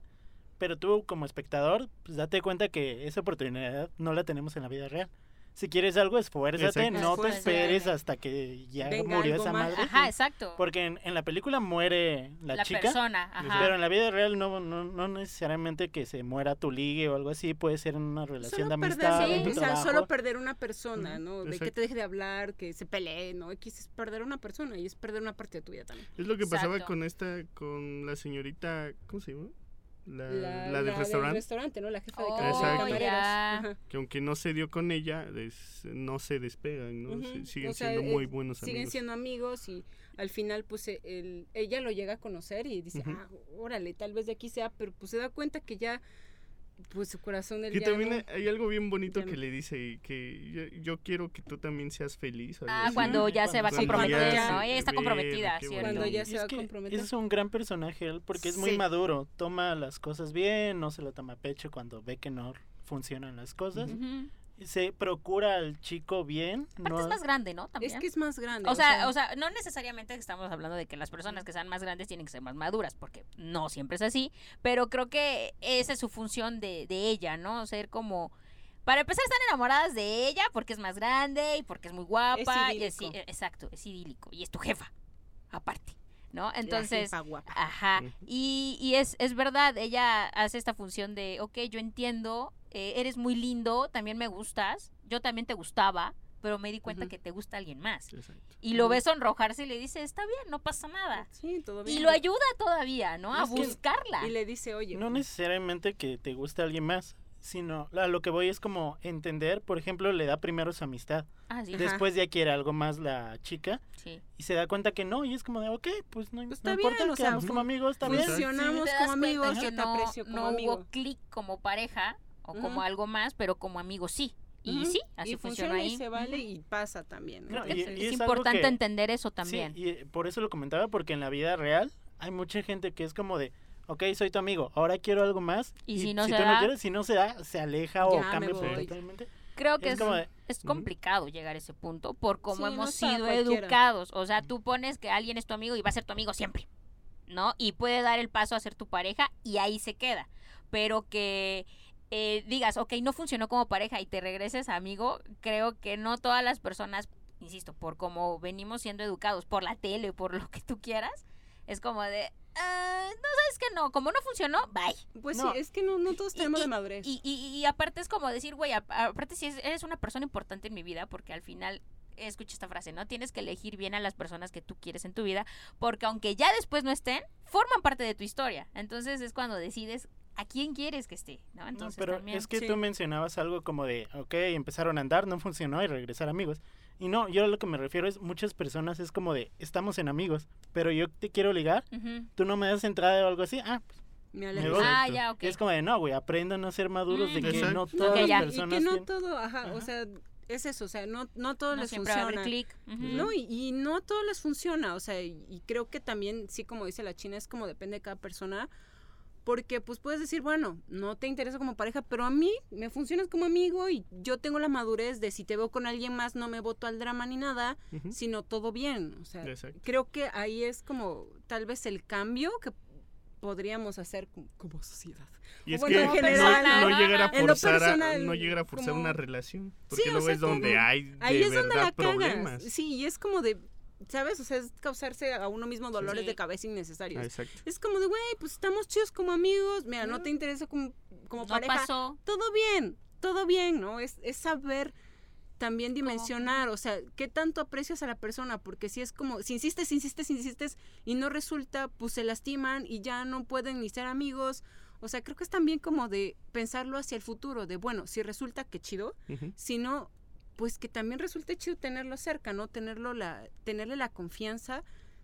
pero tú como espectador, pues date cuenta que esa oportunidad no la tenemos en la vida real. Si quieres algo, esfuérzate, Exacto. no te esperes hasta que ya Venga murió esa más. madre. Ajá, exacto. Porque en, en la película muere la, la chica, persona, ajá. pero en la vida real no, no, no necesariamente que se muera tu ligue o algo así, puede ser en una relación Solo de perder, amistad, sí, en tu o sea, trabajo. solo perder una persona, ¿no? De que te deje de hablar, que se pelee, ¿no? X es perder una persona y es perder una parte de tu vida también. Es lo que pasaba Exacto. con esta, con la señorita, ¿cómo se llama? La, la del restaurante, restaurante, ¿no? La jefa de, Oh, de que aunque no se dio con ella, es- no se despegan, ¿no? Se- siguen o sea, siendo eh, muy buenos Siguen amigos. siendo amigos y al final, pues, eh, el- ella lo llega a conocer y dice, ah, órale, tal vez de aquí sea, pero pues se da cuenta que ya, pues, su corazón él Que ya también hay- algo bien bonito que le dice que yo, yo quiero que tú también seas feliz. Ah, así. cuando ya se va a Cuando comprometer, ya ¿no? se Ella está ve, comprometida, ¿cierto? Cuando ya Y se es va a que comprometer. Es un gran personaje él porque es muy Sí. maduro, toma las cosas bien, no se lo toma a pecho cuando ve que no funcionan las cosas. Y Se procura al chico bien, Aparte no es más grande, ¿no? También. Es que es más grande. O sea, o sea, no necesariamente estamos hablando de que las personas que sean más grandes tienen que ser más maduras, porque no siempre es así, pero creo que esa es su función de, de ella, ¿no? Ser como... Para empezar, están enamoradas de ella porque es más grande y porque es muy guapa. y es- idílico. exacto, es idílico. Y es tu jefa, aparte, ¿no? la Entonces, jefa guapa. Ajá. Y, y es, es verdad, ella hace esta función de, ok, yo entiendo, eh, eres muy lindo, también me gustas, yo también te gustaba, pero me di cuenta que te gusta alguien más. Exacto. Y lo ves sonrojarse y le dice, está bien, no pasa nada. Sí, todo bien. Y lo ayuda todavía, ¿no? A Es que- buscarla. Y le dice, oye, No necesariamente que te guste alguien más, sino a lo que voy es como entender, por ejemplo, le da primero su amistad. Ah, sí. Ajá. Después ya quiere algo más la chica sí. y se da cuenta que no y es como de, ok, pues no, Pues no importa, bien, sea, quedamos como amigos, bien. funcionamos das como amigos, yo te no, aprecio como no amigo. hubo clic como pareja o como algo más, pero como amigos sí. Y sí, así y funciona funciona ahí. y se vale y pasa también. ¿no? No, Creo que y- es, y es importante que- entender eso también. Sí, y por eso lo comentaba, porque en la vida real hay mucha gente que es como de, ok, soy tu amigo, ahora quiero algo más. Y si no se tú da- no quieres, si no se da, se aleja o cambia totalmente. Creo que Es es, como de, es ujú. complicado llegar a ese punto por cómo Sí, hemos sido cualquiera. educados. O sea, tú pones que alguien es tu amigo y va a ser tu amigo siempre, ¿no? Y puede dar el paso a ser tu pareja y ahí se queda. Pero que eh, digas, ok, no funcionó como pareja y te regreses a amigo, creo que no todas las personas, insisto, por cómo venimos siendo educados, por la tele, por lo que tú quieras, es como de, "Ah, no sabes que no, como no funcionó, bye. Pues No. sí, es que no, no todos tenemos y- de madurez. Y, y- y aparte es como decir, güey, a- aparte si es- eres una persona importante en mi vida, porque al final, escucha esta frase, ¿no? Tienes que elegir bien a las personas que tú quieres en tu vida, porque aunque ya después no estén, forman parte de tu historia. Entonces es cuando decides a quién quieres que esté, ¿no? No, Entonces pero también... es que sí. tú mencionabas algo como de, ok, empezaron a andar, no funcionó y regresar amigos. Y no, yo a lo que me refiero es, muchas personas es como de, estamos en amigos, pero yo te quiero ligar, Ujú. tú no me das entrada o algo así, ah, pues, Me me alejo. voy. Ah, ya, ok. es como de, no, güey, aprendan a ser maduros de que Exacto. no todas las ya. y personas que no tienen- todo, ajá, Ajá. o sea, es eso, o sea, no, no todo No les funciona. clic. Ujú. No, y, y no a todos les funciona, o sea, y, y creo que también, sí, como dice la China, es como depende de cada persona, porque pues puedes decir, bueno, no te interesa como pareja, pero a mí me funcionas como amigo y yo tengo la madurez de si te veo con alguien más no me voto al drama ni nada, sino todo bien, o sea, Exacto. creo que ahí es como tal vez el cambio que podríamos hacer como, como sociedad. Y es Bueno, que en no- general, no, ¿no? llegar a forzar, a- personal, no llegar a forzar como- una relación. Porque Sí, luego es donde hay de Ahí es donde verdad la cagas. problemas. Sí, y es como de, ¿sabes? O sea, es causarse a uno mismo dolores Sí. de cabeza innecesarios. Exacto. Es como de, güey, pues estamos chidos como amigos. Mira, no Mm. te interesa como, como no pareja. pasó. Todo bien, todo bien, ¿no? Es, es saber también dimensionar, o sea, qué tanto aprecias a la persona, porque si es como, si insistes, insistes, insistes y no resulta, pues se lastiman y ya no pueden ni ser amigos. O sea, creo que es también como de pensarlo hacia el futuro, de bueno, si resulta que chido, Ujú. sino pues que también resulte chido tenerlo cerca, ¿no? Tenerlo la, tenerle la confianza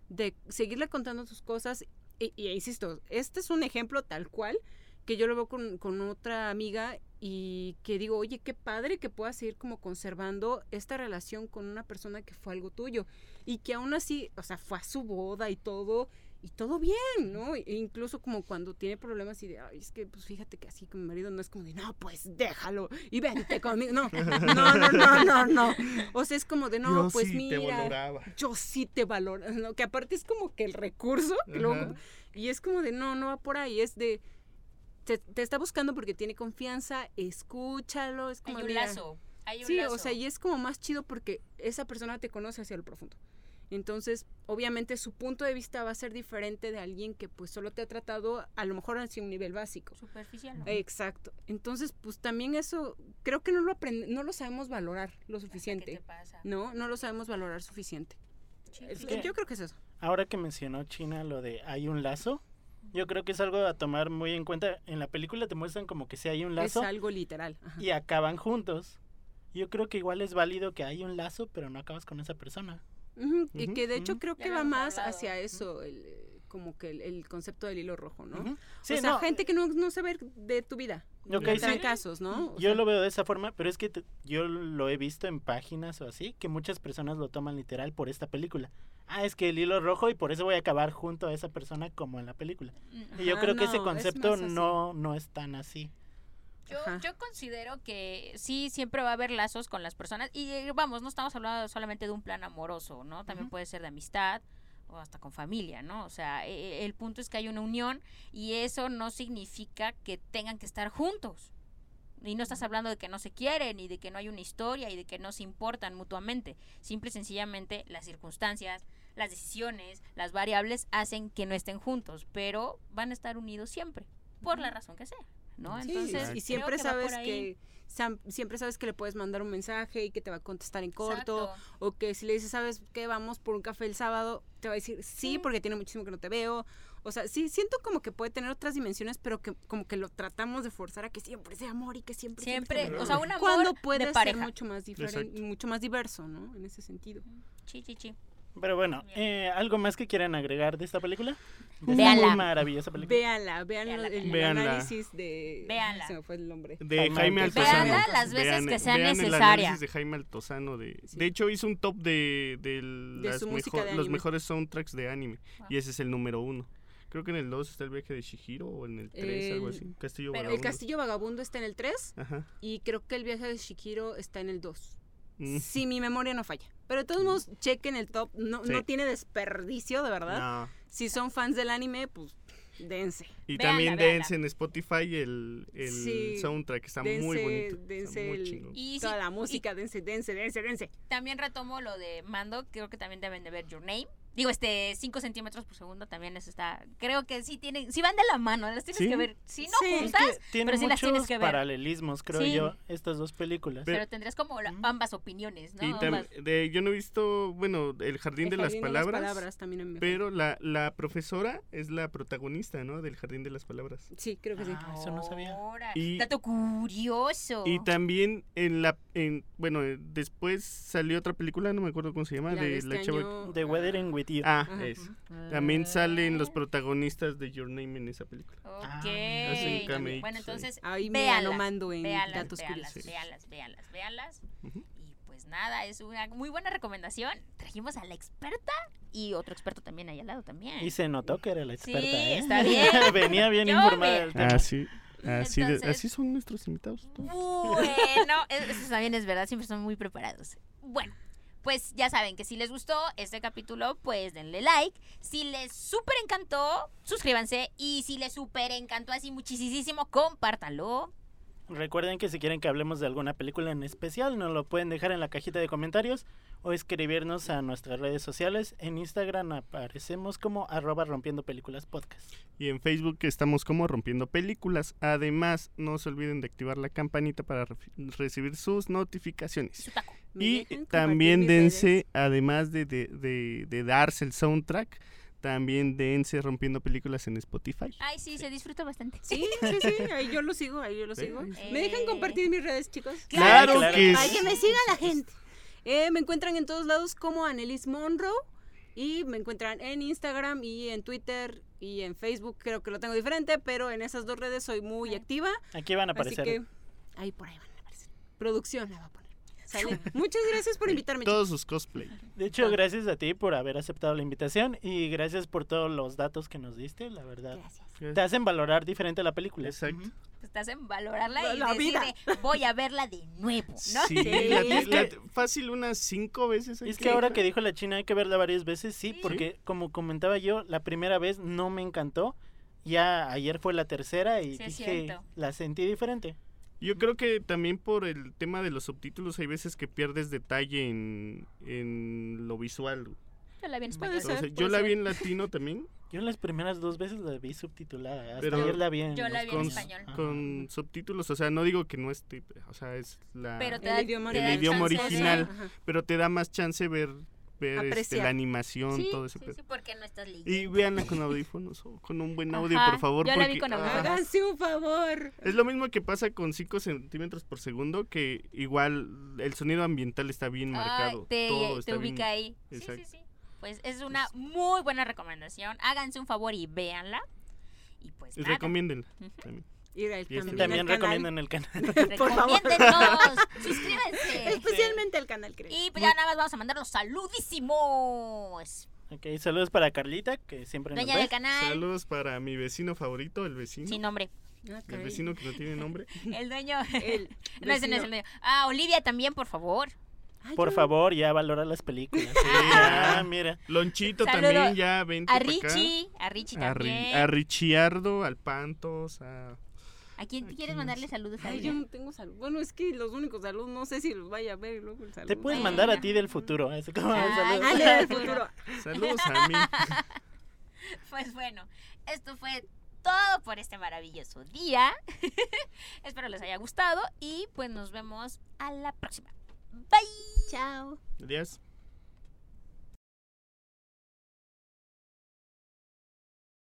de seguirle contando sus cosas. Y, y insisto, este es un ejemplo tal cual que yo lo veo con, con otra amiga y que digo, oye, qué padre que puedas seguir como conservando esta relación con una persona que fue algo tuyo y que aún así, o sea, fue a su boda y todo y todo bien, ¿no? E incluso como cuando tiene problemas y de, ay, es que pues fíjate que así con mi marido no es como de, no, pues déjalo y vente conmigo. No, no, no, no, no, no. O sea, es como de, no, Yo pues sí te mira, valoraba. yo sí te valoro, ¿no? Que aparte es como que el recurso, que luego- y es como de, no, no va por ahí, es de, te, te está buscando porque tiene confianza, escúchalo, es Hay un de, lazo. Hay un Sí, lazo. o sea, y es como más chido porque esa persona te conoce hacia lo profundo. Entonces, obviamente su punto de vista va a ser diferente de alguien que pues solo te ha tratado a lo mejor hacia un nivel básico. Superficial. ¿no? Exacto. Entonces, pues también eso creo que no lo aprende, no lo sabemos valorar lo ¿Qué te suficiente. pasa? No, no lo sabemos valorar suficiente. Es- que- Yo creo que es eso. Ahora que mencionó China lo de hay un lazo, yo creo que es algo a tomar muy en cuenta. En la película te muestran como que sí hay un lazo Es algo literal. ajá. y acaban juntos. Yo creo que igual es válido que hay un lazo, pero no acabas con esa persona. Ujú, Y que de hecho creo que va más hablado. hacia eso, el, eh, como que el, el concepto del hilo rojo, ¿no? Sí, o sea, no, gente que no, no sabe de tu vida. Ok, de sí. trancazos, ¿no? O Yo sea, lo veo de esa forma, pero es que te- yo lo he visto en páginas o así, que muchas personas lo toman literal por esta película. Ah, es que el hilo rojo y por eso voy a acabar junto a esa persona como en la película. Mm, Y yo creo que ese es concepto no, no es tan así. Yo, Ajá. yo considero que sí, siempre va a haber lazos con las personas. Y eh, vamos, no estamos hablando solamente de un plan amoroso, ¿no? También puede ser de amistad o hasta con familia, ¿no? O sea, eh, el punto es que hay una unión y eso no significa que tengan que estar juntos. Y no estás hablando de que no se quieren y de que no hay una historia y de que no se importan mutuamente. Simple y sencillamente las circunstancias, las decisiones, las variables hacen que no estén juntos, pero van a estar unidos siempre, por la razón que sea, ¿no? sí, Entonces, y siempre que sabes que siempre sabes que le puedes mandar un mensaje y que te va a contestar en corto. Exacto. O que si le dices, ¿sabes qué? Vamos por un café el sábado, te va a decir sí, Sí. porque tiene muchísimo que no te veo. O sea, sí, siento como que puede tener otras dimensiones, pero que como que lo tratamos de forzar a que siempre sea amor y que siempre Siempre, sea o sea, un amor cuando puede de ser pareja. mucho más diferente, mucho más diverso, ¿no? En ese sentido. Sí, sí, sí. Pero bueno, eh, ¿algo más que quieran agregar de esta película? De esta Véanla. muy maravillosa película. Véanla, vean Véanla, el véanla. análisis de... Véanla. Se me fue el nombre. De Jaime Jaime Altozano. Véanla las veces que sea vean el necesaria. análisis de Jaime Altozano. De, Sí. de hecho, hizo un top de, de las de los anime. mejores soundtracks de anime. Wow. Y ese es el número uno. Creo que en el 2 está el viaje de Shihiro o en el 3, algo El- así. Castillo pero- El Vagabundo. Castillo Vagabundo está en el 3 Ajá. y creo que el viaje de Shikiro está en el 2. Mm. Si mi memoria no falla. Pero de todos modos, chequen el top. No, Sí. no tiene desperdicio, de verdad. No. Si son fans del anime, pues dense. Y Véanla, también véanla. dense en Spotify el, el Sí. soundtrack, está dense, muy bonito. dense está muy el-. Y toda sí, la y música, dense, dense, dense, dense. también retomo lo de Mando, creo que también deben de ver Your Name. Digo, este, 5 centímetros por segundo también eso está. Creo que sí tienen, sí van de la mano, las tienes Sí. que ver. Si no Sí. Es Es juntas, que pero sí las tienes que ver. paralelismos, creo Sí. yo, estas dos películas. Pero- pero tendrías como la- ambas opiniones, ¿no? Y tam- Ambas. de, yo no he visto, bueno, El Jardín, El de, las palabras, también a mí me pero la, la profesora es la protagonista, ¿no? Del Jardín de las Palabras. Sí, creo que sí. Ah, eso no sabía. Ahora, Y- Dato curioso. Y también en la, en, bueno, eh, después salió otra película, no me acuerdo cómo se llama, La de, de este la chava- The Weathering with You. Ah, Ajá. es. Ah. También salen los protagonistas de Your Name en esa película. Ok. hacen cameitos bueno, ahí. entonces, Ahí me véanlas, anomando en véanlas, datos véanlas, curiosos. véanlas, véanlas, véanlas. Ujú. Y pues nada, es una muy buena recomendación. Trajimos a la experta y otro experto también ahí al lado también. Y se notó que era la Sí, experta, ¿eh? está bien. *laughs* Venía bien Yo informada me- del tema. Así, así, de- Entonces- así son nuestros invitados. Bueno, es- eso también es verdad, siempre son muy preparados. Bueno, pues ya saben que si les gustó este capítulo, pues denle like. Si les súper encantó, suscríbanse. Y si les súper encantó así muchísimo, compártanlo. Recuerden que si quieren que hablemos de alguna película en especial, nos lo pueden dejar en la cajita de comentarios o escribirnos a nuestras redes sociales. En Instagram aparecemos como arroba rompiendo películas podcast. Y en Facebook estamos como Rompiendo Películas. Además, no se olviden de activar la campanita para re- recibir sus notificaciones. Su taco. ¿Me Y también dense, además de, de, de- de darse el soundtrack, también dense Rompiendo Películas en Spotify. Ay, sí, se disfruta bastante. Sí, sí, sí, ahí yo lo sigo, ahí yo lo sigo. Eh. ¿Me dejan compartir mis redes, chicos? Claro, claro que que Ay, sí. que me siga la gente. Eh, me encuentran en todos lados como Anelis Monroe y me encuentran en Instagram y en Twitter y en Facebook. Creo que lo tengo diferente, pero en esas dos redes soy muy activa. Aquí van a Así aparecer. que ahí por ahí van a aparecer. Producción la va a poner. ¿Sale? *laughs* Muchas gracias por invitarme. Todos sus cosplay. De hecho, gracias a ti por haber aceptado la invitación y gracias por todos los datos que nos diste, la verdad. Gracias. Te hacen valorar diferente la película. Exacto. Te estás en valorarla La- y la vida. decirle, voy a verla de nuevo, ¿no? Sí, la- Es la- que- fácil unas cinco veces. Es que que ahora que dijo la china hay que verla varias veces, sí, Sí. porque como comentaba yo, la primera vez no me encantó. Ya ayer fue la tercera y Sí, dije, la sentí diferente. Yo creo que también por el tema de los subtítulos hay veces que pierdes detalle en, en lo visual. Yo la vi en español. ser. Entonces, yo la vi en latino también, Yo las primeras dos veces la vi subtitulada, hasta Pero- ayer la vi en Yo la vi en con- español. Ajá. con subtítulos. O sea, no digo que no esté, o sea, es la... Pero te El da, idioma te da El idioma de- original. Ajá. pero te da más chance ver, ver este, la animación, Sí, todo ese sí, pedo. sí, porque no estás leyendo. Y véanla con audífonos o con un buen audio, Ajá, por favor. yo la vi porque- con ah, audífonos. Háganse un favor. Es lo mismo que pasa con 5 centímetros por segundo, que igual el sonido ambiental está bien Ay, marcado. te, todo te está bien- ubica ahí. Sí, sí, Exacto. sí. Pues es una muy buena recomendación. Háganse un favor y véanla. Y pues Y nada. recomiéndenla Ujú. también. Ir al Y este Y también también recomiendan el canal. *laughs* Por favor. *laughs* Suscríbanse. Especialmente al canal, creo. Y pues ya nada más vamos a mandar los saludísimos. ok, saludos para Carlita, que siempre nos Dueña ve. del canal. Saludos para mi vecino favorito, el vecino. Sin nombre. El vecino que no tiene nombre. *laughs* El dueño. El no, ese no es el dueño. Ah, Olivia también, por favor. Ay, Por yo- favor, ya valora las películas. Sí, *laughs* Ah. ah, mira. Lonchito Saludo también, ya vente A acá. Richie. A Richie A, Ri- también. a Richiardo, al Pantos, a... ¿A quién ¿A quieres mandarle saludos a Ay, yo no tengo salud. Bueno, es que los únicos saludos, no sé si los vaya a ver luego el salud. Te puedes mandar a ti del futuro. Es como, Ay, saludos. Ale del futuro. Saludos a mí. *laughs* Pues bueno, esto fue todo por este maravilloso día. *laughs* Espero les haya gustado y pues nos vemos a la próxima. Bye. Chao. Adiós.